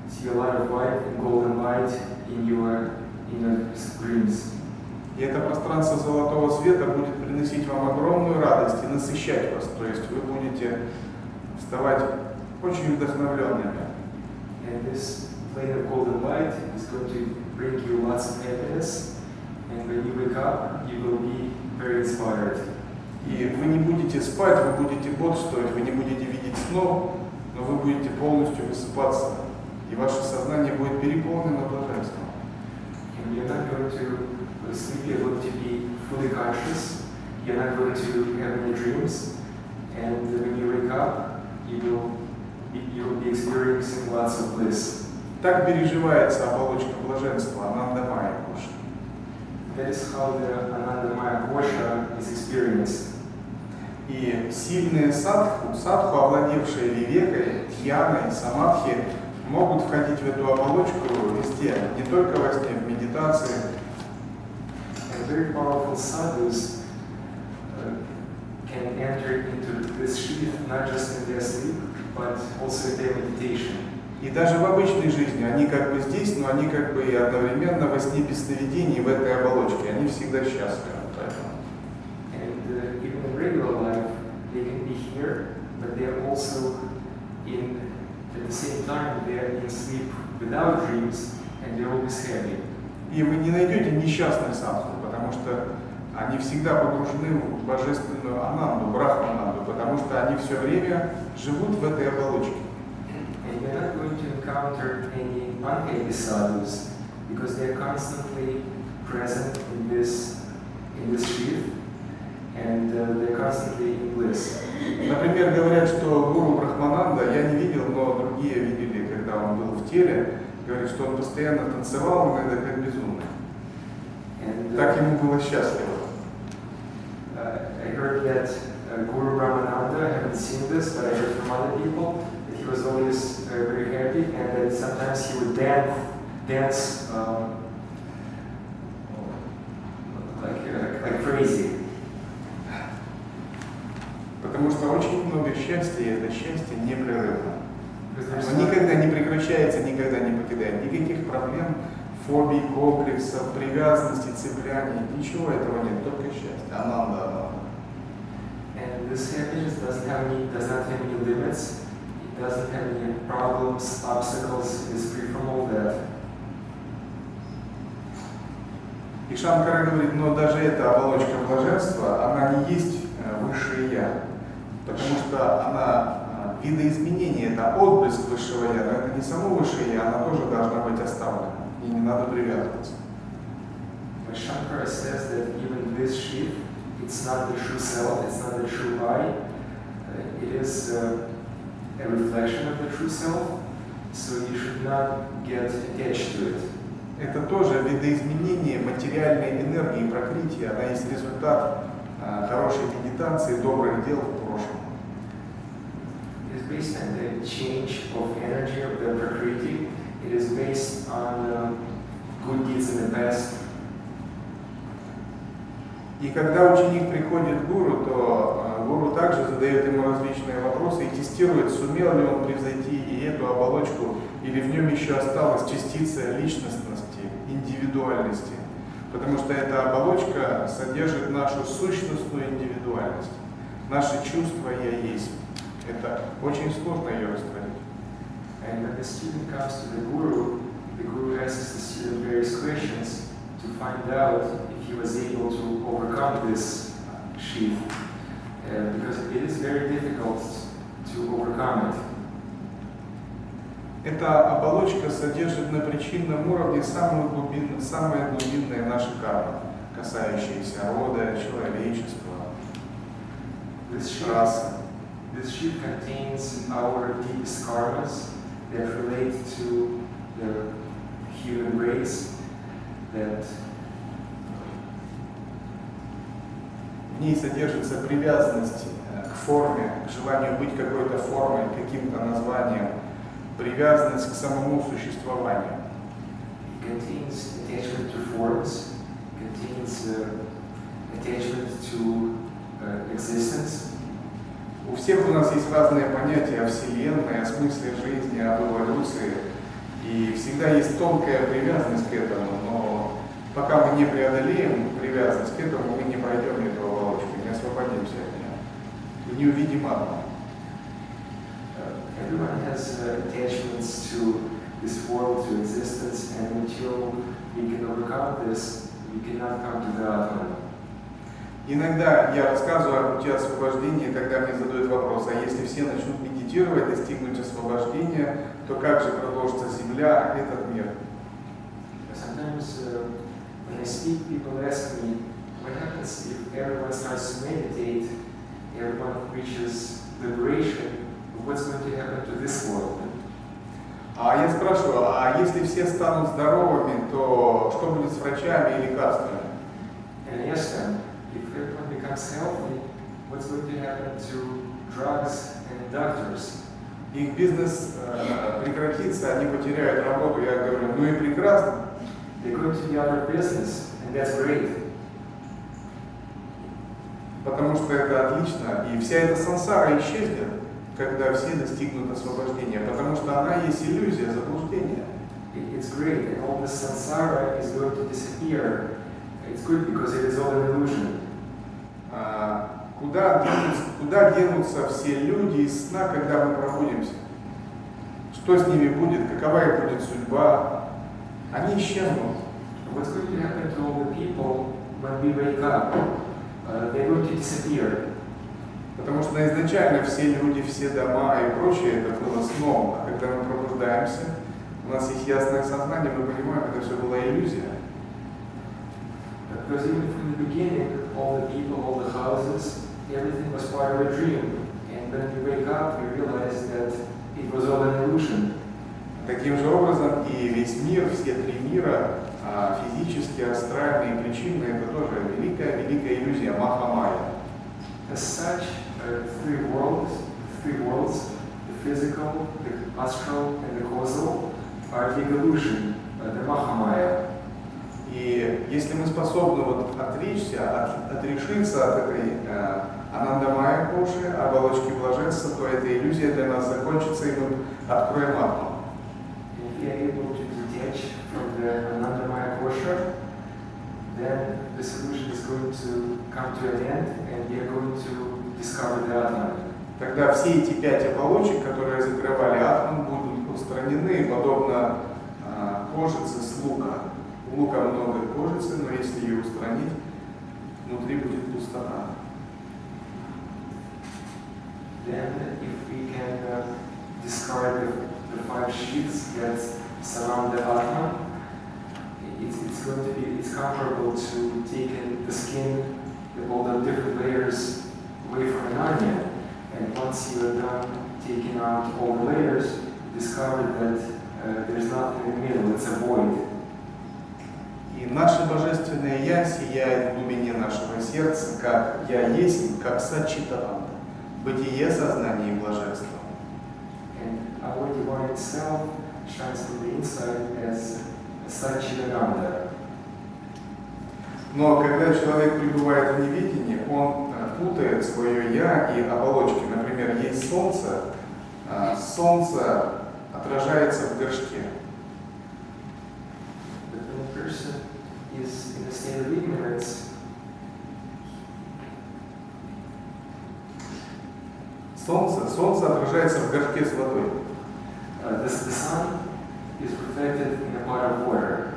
see a lot of white and golden light in your in your dreams. И это пространство золотого света будет приносить вам огромную радость и насыщать вас. То есть вы будете вставать очень вдохновленными. And this plane of golden light is going to bring you lots of happiness. And when you wake up, you will be very inspired. И вы не будете спать, вы будете бодрствовать, вы не будете видеть снов, но вы будете полностью высыпаться. И ваше сознание будет переполнено блаженством. And you're not going to sleep, you're going to be fully conscious. You're not going to have any dreams. And when you wake up, you will be, you will be experiencing lots of bliss. Так переживается оболочка блаженства, Ананда Майя Коша. That is how the Ananda Maya Kosha is experienced. И сильные садху, садху, овладевшие вивекой, дьяной, самадхи, могут входить в эту оболочку везде, не только во сне, в медитации. Very powerful sadhus uh, can enter into this sheath not just in their sleep, but also in their meditation. И даже в обычной жизни они как бы здесь, но они как бы и одновременно во сне без сновидений в этой оболочке. Они всегда счастливы. Поэтому. And uh, even in regular life, they can be here, but they are also in, at the same time, they are in sleep without dreams, and they're always happy. И вы не найдете несчастных садху, потому что они всегда погружены в божественную ананду, брахмананду, потому что они все время живут в этой оболочке. And you're not going to encounter any unhappy sadhus because they're constantly present in this in this sheath and uh, they're constantly in bliss. Например, говорят, что гуру Брахмананда, я не видел, но другие видели, когда он был в теле, говорят, что он постоянно танцевал, иногда как безумный. And Так uh, ему было счастливо. uh, I heard that uh, Guru Brahmananda, I haven't seen this, but I heard from other people that he was always uh, very happy and that sometimes he would dance, dance um, like, uh, like crazy. Потому что очень много счастья, и это счастье непрерывно. Оно никогда не прекращается, никогда не покидает. Никаких проблем, фобий, комплексов, привязанностей, цепляний, ничего этого нет, только счастье. Ананда, ананда. And this happiness doesn't have any, does not have any limits. It doesn't have any problems, obstacles. It is free from all that. И Шанкара говорит, но даже эта оболочка блаженства, она не есть э, высшее Я. Потому что она э, видоизменение, это отблеск высшего Я, но это не само высшее Я, она тоже должна быть оставлена. И не надо привязываться. But Shankara says that even this sheep, it's not the true self, it's not the true I. Uh, it is uh, a reflection of the true self. So you should not get attached to it. Это тоже видоизменение материальной энергии, прокрытия. Она есть результат э, хорошей медитации, добрых дел в прошлом. Is based on the change of energy of the Prakriti. It is based on uh, good deeds in the past. И когда ученик приходит к гуру, то э, гуру также задает ему различные вопросы и тестирует, сумел ли он превзойти и эту оболочку, или в нем еще осталась частица личностности, индивидуальности. Потому что эта оболочка содержит нашу сущностную индивидуальность. Наши чувства «я есть». Это очень сложно ее растворить. And when the student comes to the guru, the guru asks the student various questions to find out if he was able to overcome this sheath, uh, because it is very difficult to overcome it. Эта оболочка содержит на причинном уровне самые глубинные, самые глубинные наши кармы, касающиеся рода, человечества, расы. this sheath contains our deepest karmas that relate to the human race, that В ней содержится привязанность э, к форме, к желанию быть какой-то формой, каким-то названием, привязанность к самому существованию. contains attachment to forms, contains uh, attachment to uh, existence. У всех у нас есть разные понятия о Вселенной, о смысле жизни, об эволюции. И всегда есть тонкая привязанность к этому, но пока мы не преодолеем привязанность к этому, мы не пройдем эту оболочку, не освободимся от нее. И не увидим одно. Everyone has uh, attachments to this world, to existence, and until we can overcome this, we cannot come to the. Иногда я рассказываю о пути освобождения, и тогда мне задают вопрос, а если все начнут медитировать, достигнуть освобождения, то как же продолжится Земля, этот мир? Sometimes uh, when I speak, people ask me, what happens if everyone starts to meditate everyone reaches liberation, what's going to happen to this world? А я спрашиваю, а если все станут здоровыми, то что будет с врачами и лекарствами? And I ask them, if everyone becomes healthy, what's going to happen to drugs and doctors? Их бизнес э, прекратится, они потеряют работу. Я говорю, ну и прекрасно. They're going to out of business, and that's great. Потому что это отлично. И вся эта сансара исчезнет, когда все достигнут освобождения. Потому что она есть иллюзия, заблуждение. It- It's great, and all this samsara is going to disappear. It's good because it is all an illusion. А, куда, денутся, куда денутся все люди из сна, когда мы пробудимся? Что с ними будет? Какова их будет судьба? Они исчезнут. What's going to happen to all the people when we wake up? Uh, they're going to disappear. Потому что изначально все люди, все дома и прочее, это было сном. А когда мы пробуждаемся, у нас есть ясное сознание, мы понимаем, это все была иллюзия. Because even from the beginning, all the people, all the houses, everything was part of a dream. And when we wake up, we realize that it was all an illusion. Таким же образом и весь мир, все три мира, а, физические, астральные, причинные, это тоже великая-великая иллюзия Маха-майя. As such, uh, three worlds, three worlds, the physical, the astral, and the causal, are the illusion, uh, the Mahamaya. И если мы способны вот отречься, от- отрешиться от этой э, анандамая коши, оболочки блаженства, то эта иллюзия для нас закончится, и мы откроем атму. Kosha, then the solution is going to come to an end, and we are going to discover the Atman. Тогда все эти пять оболочек, которые закрывали атман, будут устранены, подобно э, кожице с лука. У лука много кожицы, но если ее устранить, внутри будет пустота. Then, if we can uh, discard the, the five sheets that surround the Atman, it's, it's going to be, it's comparable to taking the skin with all the different layers away from an onion. And once you are done taking out all the layers, you discover that uh, there's nothing in the middle, it's a void. И наше божественное Я сияет в глубине нашего сердца, как Я есть, как Сачитананда, бытие, сознание и блаженство. Но когда человек пребывает в невидении, он э, путает свое «я» и оболочки. Например, есть солнце, а солнце отражается в горшке. Person is in a state of ignorance, Солнце, солнце отражается в горшке с водой. uh, the, the sun is reflected in a pot of water.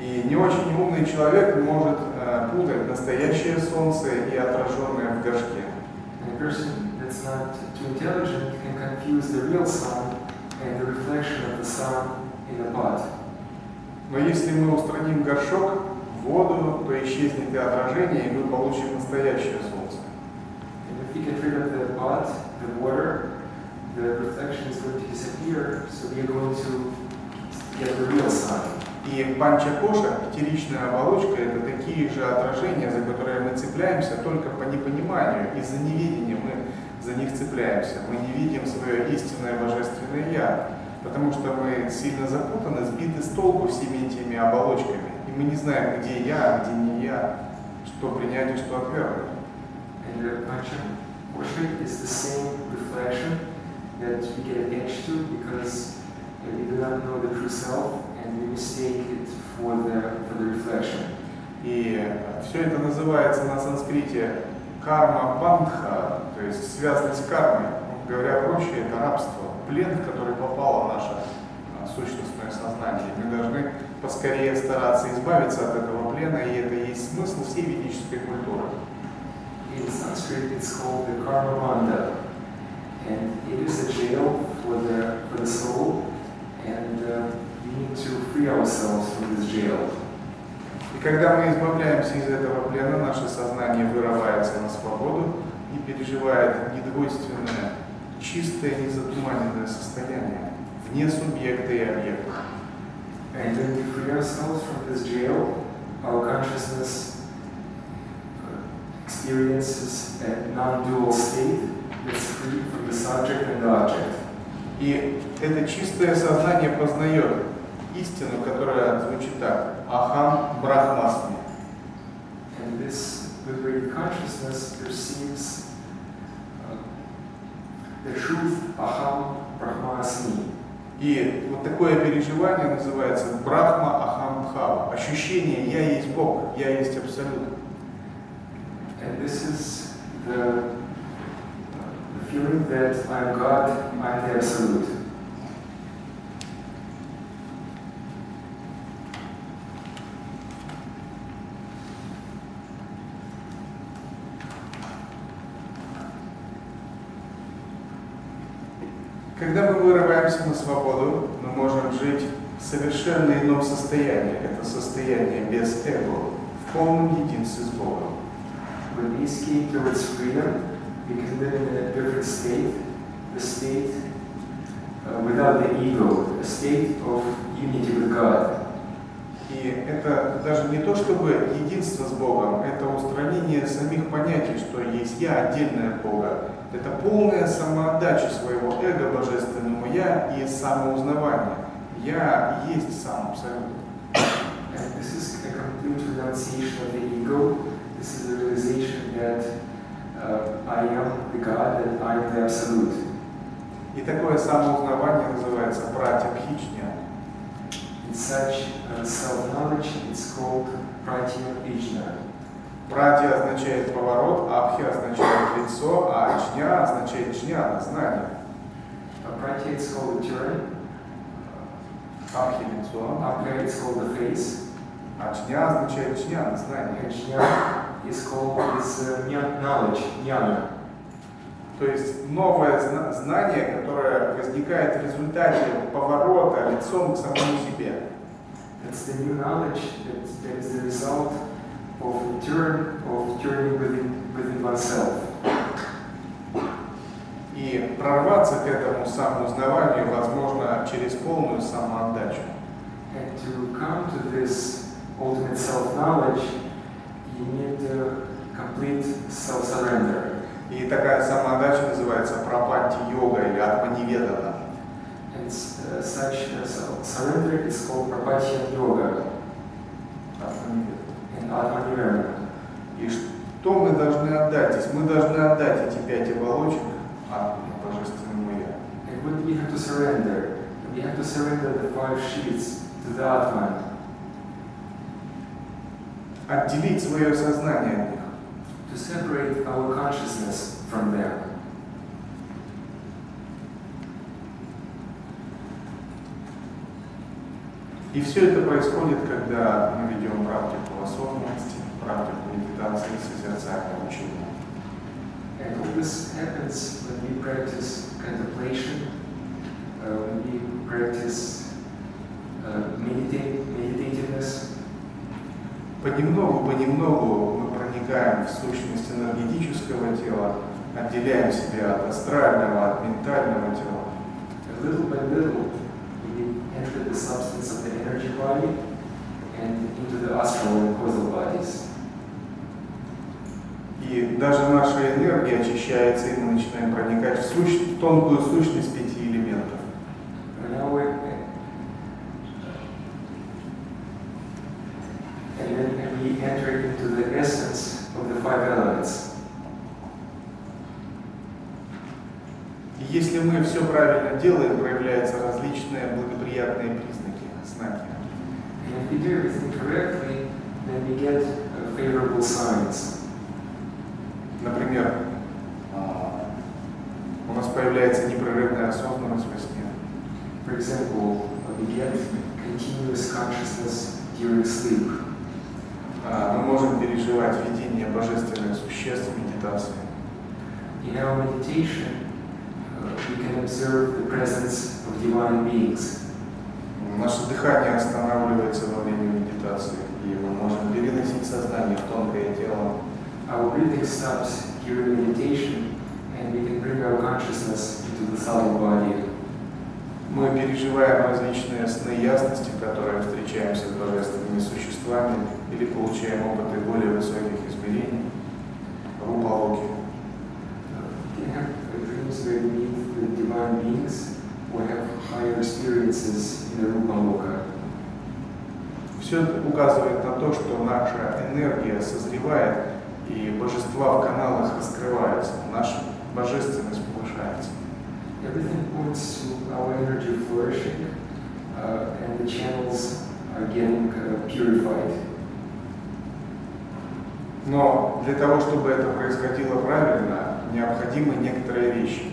И не очень умный человек может э, путать настоящее солнце и отраженное в горшке. And a person that's not too intelligent can confuse the real sun and the reflection of the sun in the pot. Но если мы устраним горшок, воду, то исчезнет и отражение, и мы получим настоящее солнце. And if we get rid of the pot, the water, the reflection is going to disappear, so we are going to get the real sun. И панча-коша, пятеричная оболочка, это такие же отражения, за которые мы цепляемся только по непониманию. Из-за неведения мы за них цепляемся. Мы не видим свое истинное божественное Я, потому что мы сильно запутаны, сбиты с толку всеми этими оболочками. И мы не знаем, где я, а где не я, что принять и что отвергнуть. And the Pancha Kosha is the same reflection that we get attached to because we do not know the true self and we mistake it for the, for the reflection. И все это называется на санскрите карма бандха, то есть связанность с кармой. Говоря проще, это рабство, плен, в который попало наше а, сущностное сознание. Мы должны поскорее стараться избавиться от этого плена, и это и есть смысл всей ведической культуры. In Sanskrit, it's called the karma manda, and it is a jail for the for the soul, and uh, we need to free ourselves from this jail. И когда мы избавляемся из этого плена, наше сознание вырывается на свободу, и переживает недвойственное, чистое, незатуманенное состояние, вне субъекта и объекта. And when we free ourselves from this jail, our consciousness uh, experiences a non-dual state that's free from the subject and the object. И это чистое сознание познает истину, которая звучит так. Ахам Брахмасми. And this liberated consciousness perceives uh, the truth, aham brahmasmi. И вот такое переживание называется Брахма Ахам Бхава. Ощущение «Я есть Бог», «Я есть Абсолют». And this is the, the feeling that I'm God, I'm the Absolute. Когда мы вырываемся на свободу, мы можем жить в совершенно ином состоянии. Это состояние без эго, в полном единстве с Богом. When we escape towards freedom, we can live in a different state, the state uh, without the ego, a state of unity with God. И это даже не то, чтобы единство с Богом, это устранение самих понятий, что есть я отдельное от Бога. Это полная самоотдача своего эго божественному я и самоузнавание. Я есть сам абсолют. And this is a complete renunciation of the ego. This is a realization that uh, I am the God, that I am the Absolute. И такое самоузнавание называется пратябхичня. In such uh, self-knowledge, it's called pratya Пратья означает поворот, абхи означает лицо, а чня означает чняна, знание. Pratya it's called the turn, Абхи лицо, apya it's called the face, а чня означает чняна, знание. jnana is called is uh, knowledge, jnana. То есть новое зна- знание, которое возникает в результате поворота лицом к самому себе. It's the new knowledge that, that is the result of turn, of turning within, within oneself. И прорваться к этому самоузнаванию возможно через полную самоотдачу. And to come to this ultimate self-knowledge, you need uh, complete self-surrender. И такая самоотдача называется прапанти-йога или атманиведана. And uh, such uh, surrender is called Prapatya Yoga Атманиведана. Atmanivana. И что мы должны отдать здесь? Мы должны отдать эти пять оболочек Атману, Божественному Я. And what do we have to surrender? We have to surrender the five sheets to the Atman, Отделить свое сознание от них. to separate our consciousness from them. И все это происходит, когда мы ведем практику осознанности, практику медитации, созерцания, учения. And all this happens when we practice contemplation, uh, when we practice uh, meditate, meditativeness, Понемногу, понемногу мы проникаем в сущность энергетического тела, отделяем себя от астрального, от ментального тела. and little by little we enter the substance body and into the astral and causal bodies. И даже наша энергия очищается, и мы начинаем проникать в, сущ- в тонкую сущность пяти элементов. И если мы все правильно делаем, проявляются различные благоприятные признаки, знаки. And if we do everything correctly, then we get uh, favorable signs. Например, а, у нас появляется непрерывная осознанность во сне. For example, uh, we get continuous consciousness during sleep. А, Мы можем переживать видение божественных существ в медитации. In our meditation, uh, we can observe the presence of divine beings. Наше дыхание останавливается во время медитации, и мы можем переносить сознание в тонкое тело. Our breathing stops during meditation, and we can bring our consciousness into the subtle body. Мы переживаем различные сны ясности, в которые встречаемся с божественными существами или получаем опыты более высоких измерений, рупалоки. We dreams we meet with divine beings or have higher experiences in Rupa Loka. Все это указывает на то, что наша энергия созревает и божества в каналах раскрываются, наша божественность повышается. Everything points to our energy flourishing, uh, and the channels are getting uh, purified. Но для того, чтобы это происходило правильно, необходимы некоторые вещи.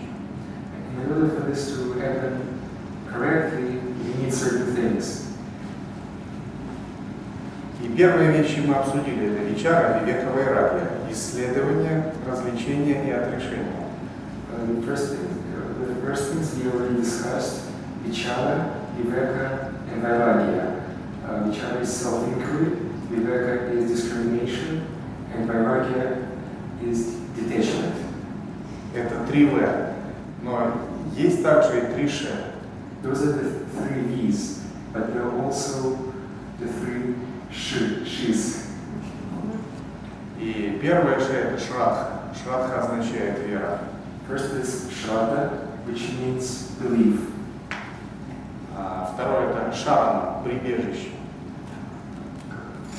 In order for this to happen correctly, we need certain things. И первые вещи мы обсудили, это Вичара, Вивека, Вайрагья, исследование, развлечение и отрешение. Uh, the first thing, uh, the first things we already discussed: vichara, viveka, and vairagya. Uh, vichara is self-inquiry, viveka is discrimination, and vairagya is detachment. Это три В. Но есть также и три Ш. Those are the three V's, but there are also the three sh, she's. И первое Ш это Шрадха. Шрадха означает вера. First is shraddha, which means belief. А второе это Шарана, прибежище.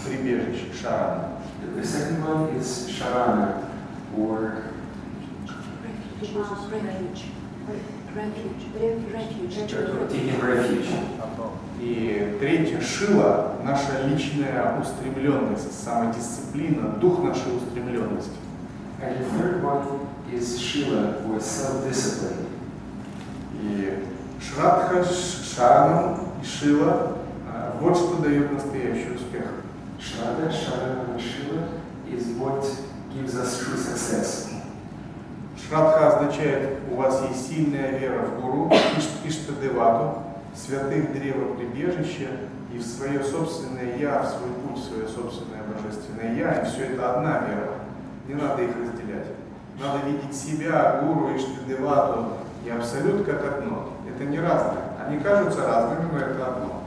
Прибежище, Шарана. The second one is sharana, or Refuge. Taking refuge. И третье Шила, наша личная устремленность, самодисциплина, дух нашей устремленности. And the third one is shila, or self-discipline. И Шрадха, Ш- Шаранам и Шила а, вот что дает настоящий успех. Shraddha, sharana, and shila is what gives us true success. Шрадха означает, у вас есть сильная вера в Гуру, Иш- Иштадевату, святых древа прибежища и в свое собственное Я, в свой путь, в свое собственное божественное Я. И все это одна вера. Не надо их разделять. Надо видеть себя, Гуру, Иштадевату и Абсолют как одно. Это не разное. Они кажутся разными, но это одно.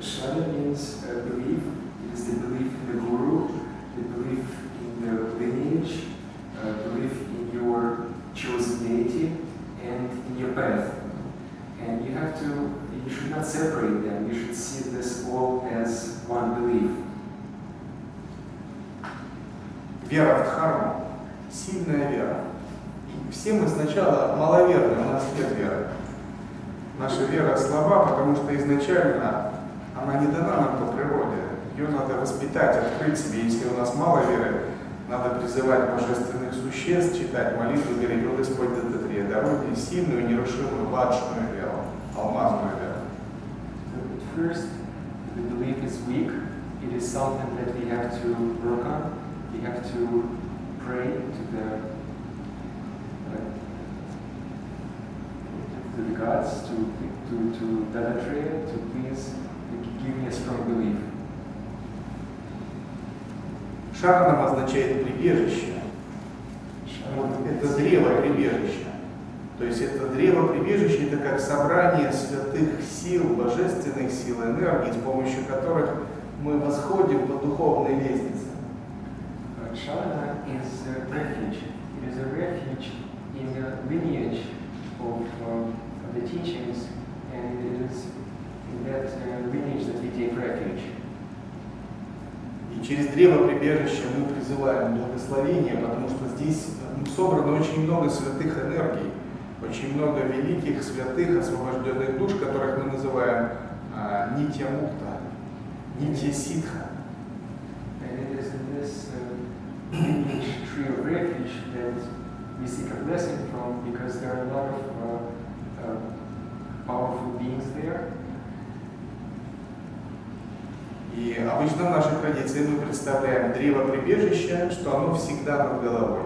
Shraddha means uh, belief. It is the belief in the guru, the belief in the lineage, uh, belief in your chosen deity, path. And you have to, you should not separate them. You should see this all as one belief. Вера в Дхарму – сильная вера. Все мы сначала маловерны, у нас нет веры. Наша вера слаба, потому что изначально она не дана нам по природе. Ее надо воспитать, открыть себе. Если у нас мало веры, надо призывать божественных существ, читать молитву, говорить, о Господь Дататрия, даруй мне сильную, нерушимую, баджную веру, алмазную веру. So at first, the belief is weak. It is something that we have to work on. We have to pray to the uh, to the gods, to to to Dattatreya, to please give me a strong belief. Шаранам означает прибежище. Это древо прибежища. То есть это древо прибежища, это как собрание святых сил, божественных сил, энергий, с помощью которых мы восходим по духовной лестнице. Uh, Shavana is a refuge. It is a refuge in the lineage of, um, of the teachings, and it is in that uh, lineage that we take refuge. Через древо прибежища мы призываем благословение, потому что здесь собрано очень много святых энергий, очень много великих, святых, освобожденных душ, которых мы называем а, Нитья Мукта, Нитья Ситха. Uh, uh, uh, powerful beings there. И обычно в нашей традиции мы представляем древо прибежища, что оно всегда над головой.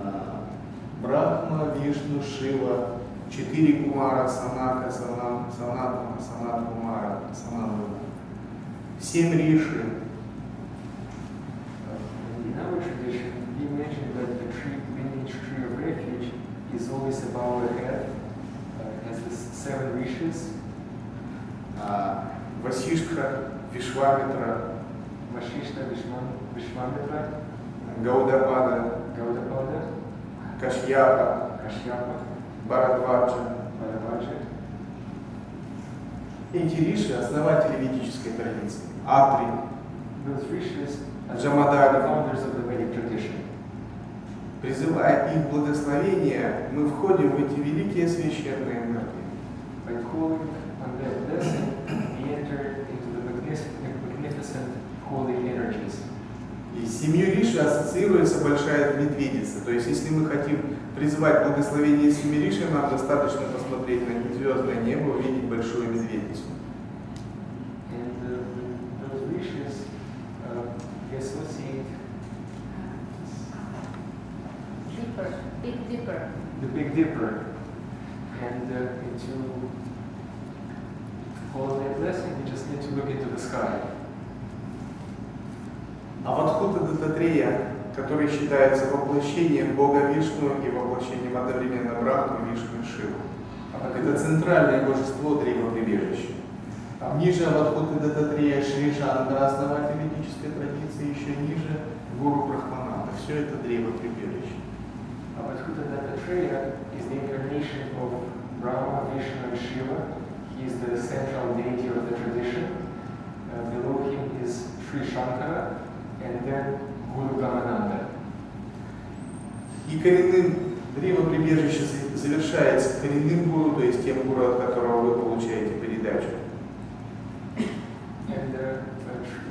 А, Брахма, Вишну, Шива, четыре кумара, Санака, Санам, Санатма, Санат Кумара, Санатма, семь риши, refuge is always above our head, uh, has the s- seven wishes, Васишка, Вишвамитра, Вашишта, Вишман, Вишвамитра, Гаудапада, Гаудапада, Кашьяпа, Кашьяпа, Бхарадваджа. Бхарадваджа. Эти риши – основатели ведической традиции. Атри, Vedic tradition. Призывая их благословения, мы входим в эти великие священные энергии. By calling on their blessing, we enter into the magnific- magnificent holy energies. И с семью Риши ассоциируется большая медведица. То есть, если мы хотим призвать благословение семи Риши, нам достаточно посмотреть на звездное небо, увидеть большую медведицу. Uh, uh, Big Dipper. the Big Dipper. And uh, to follow that blessing, we just need to look into the sky. А Вадхута Дататрея, который считается воплощением Бога Вишну и воплощением одновременно Брахмы, Вишну и Шиву. Это центральное божество древоприбежища. А ниже Авадхуты Дататрея Шри Шандра, основатель ведической традиции, еще ниже Гуру Брахманата. Все это древоприбежище. Abhadhuta Dattatreya is the incarnation of Brahma, Vishnu, and Shiva. He is the central deity of the tradition. Uh, below him is Sri Shankara, and then Guru Gamananda. И коренным древоприбежище за- завершается коренным гуру, то есть тем гуру, от которого вы получаете передачу. And the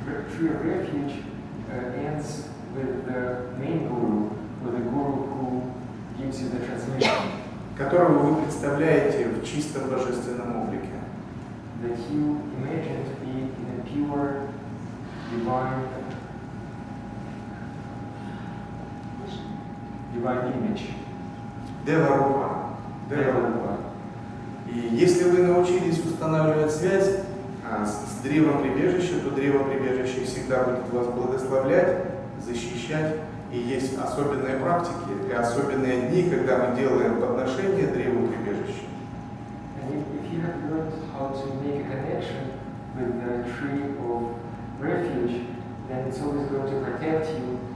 tr- tree of refuge ends with the main guru, with the guru who gives you the transmission, которого вы представляете в чистом божественном облике. that you imagine to be in a pure, divine, divine image. Деварупа. Деварупа. И если вы научились устанавливать связь а, с, с древом прибежища, то древо прибежища всегда будет вас благословлять, защищать. И есть особенные практики и особенные дни, когда мы делаем подношение древу прибежища. Refuge, then it's always going to protect you.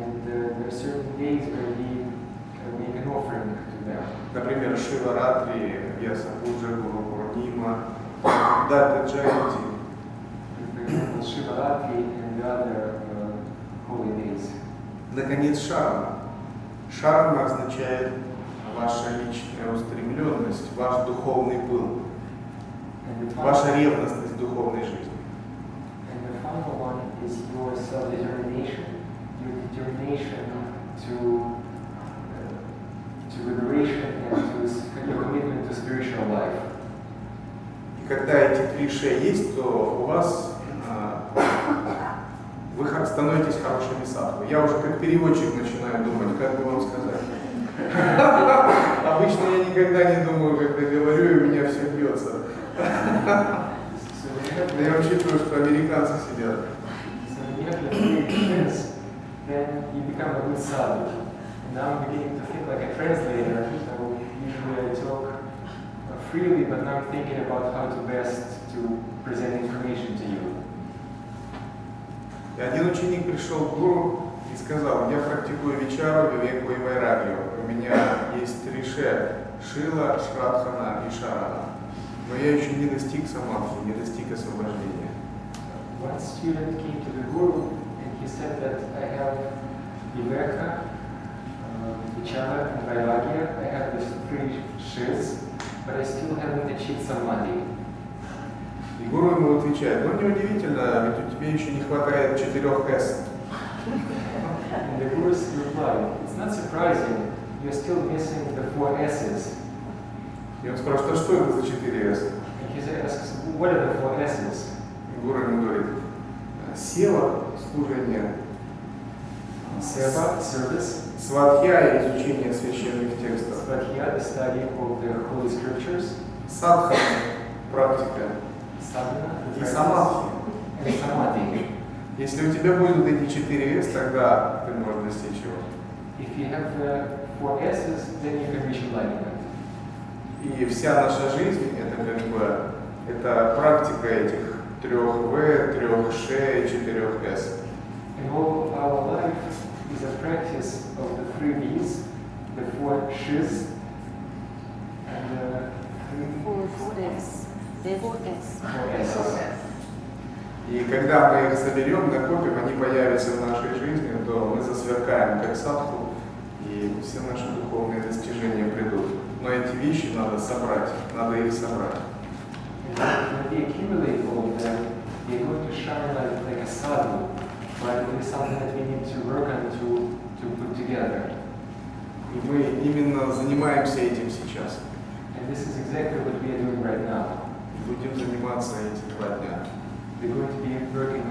And uh, there are certain days where we uh, make an offering to them. Например, Шиваратри, Вьяса Пуджа, Гуру Пурнима, Дата Джаянти. For example, Shivaratri and the other uh, holy days. Наконец, шарма. Шарма означает ваша личная устремленность, ваш духовный пыл, ваша ревностность духовной жизни. and the final one is your self-determination, your determination to uh, to liberation and to your commitment to spiritual life. И когда эти три ше есть, то у вас а, вы становитесь хорошими садху. Я уже как переводчик начинаю думать, как бы вам сказать. Обычно я никогда не думаю, когда говорю, и у меня все бьется. Но я учитываю, что американцы сидят. So when you have the three visions, then you become a good. And now I'm beginning to think like a translator. So usually I talk uh, freely, but now I'm thinking about how to best to present information to you. И один ученик пришел к гуру и сказал, я практикую вечару, вивеку и вайрагию. У меня есть три ше – Шила, Шрадхана и Шарана. Но я еще не достиг самадхи, не достиг освобождения. One student came to the guru he said that I have Viveka, uh, Vichara, and Vairagya. I have these three shis, but I still haven't achieved samadhi. И гуру ему отвечает, ну неудивительно, ведь у тебя еще не хватает четырех «с». And the Guru's reply, it's not surprising, you're still missing the four S's. И он спрашивает, а что это за четыре «с»? And he asks, what are the four S's? И гуру ему говорит, села – служение, Seva, service, сватхья – изучение священных текстов, Svadhyaya, the study of the holy scriptures, садхана – практика, the и самадхи. samadhi. Если у тебя будут эти четыре «с», тогда ты можешь достичь его. If you have uh, four S's, then you can reach enlightenment. И вся наша жизнь это как бы это практика этих трех В, трех Ш и четырех С. And all our life is a practice of the three V's, the four Sh's, and uh, Four S. Four S. И когда мы их соберем, накопим, они появятся в нашей жизни, то мы засверкаем как садху, и все наши духовные достижения придут. Но эти вещи надо собрать, надо их собрать. And when we accumulate all of them, they're going to shine like, like a sadhu, but it is something that we need to work on to, to put together. И мы именно занимаемся этим сейчас. And this is exactly what we are doing right now. Будем заниматься эти два дня. We're going to be working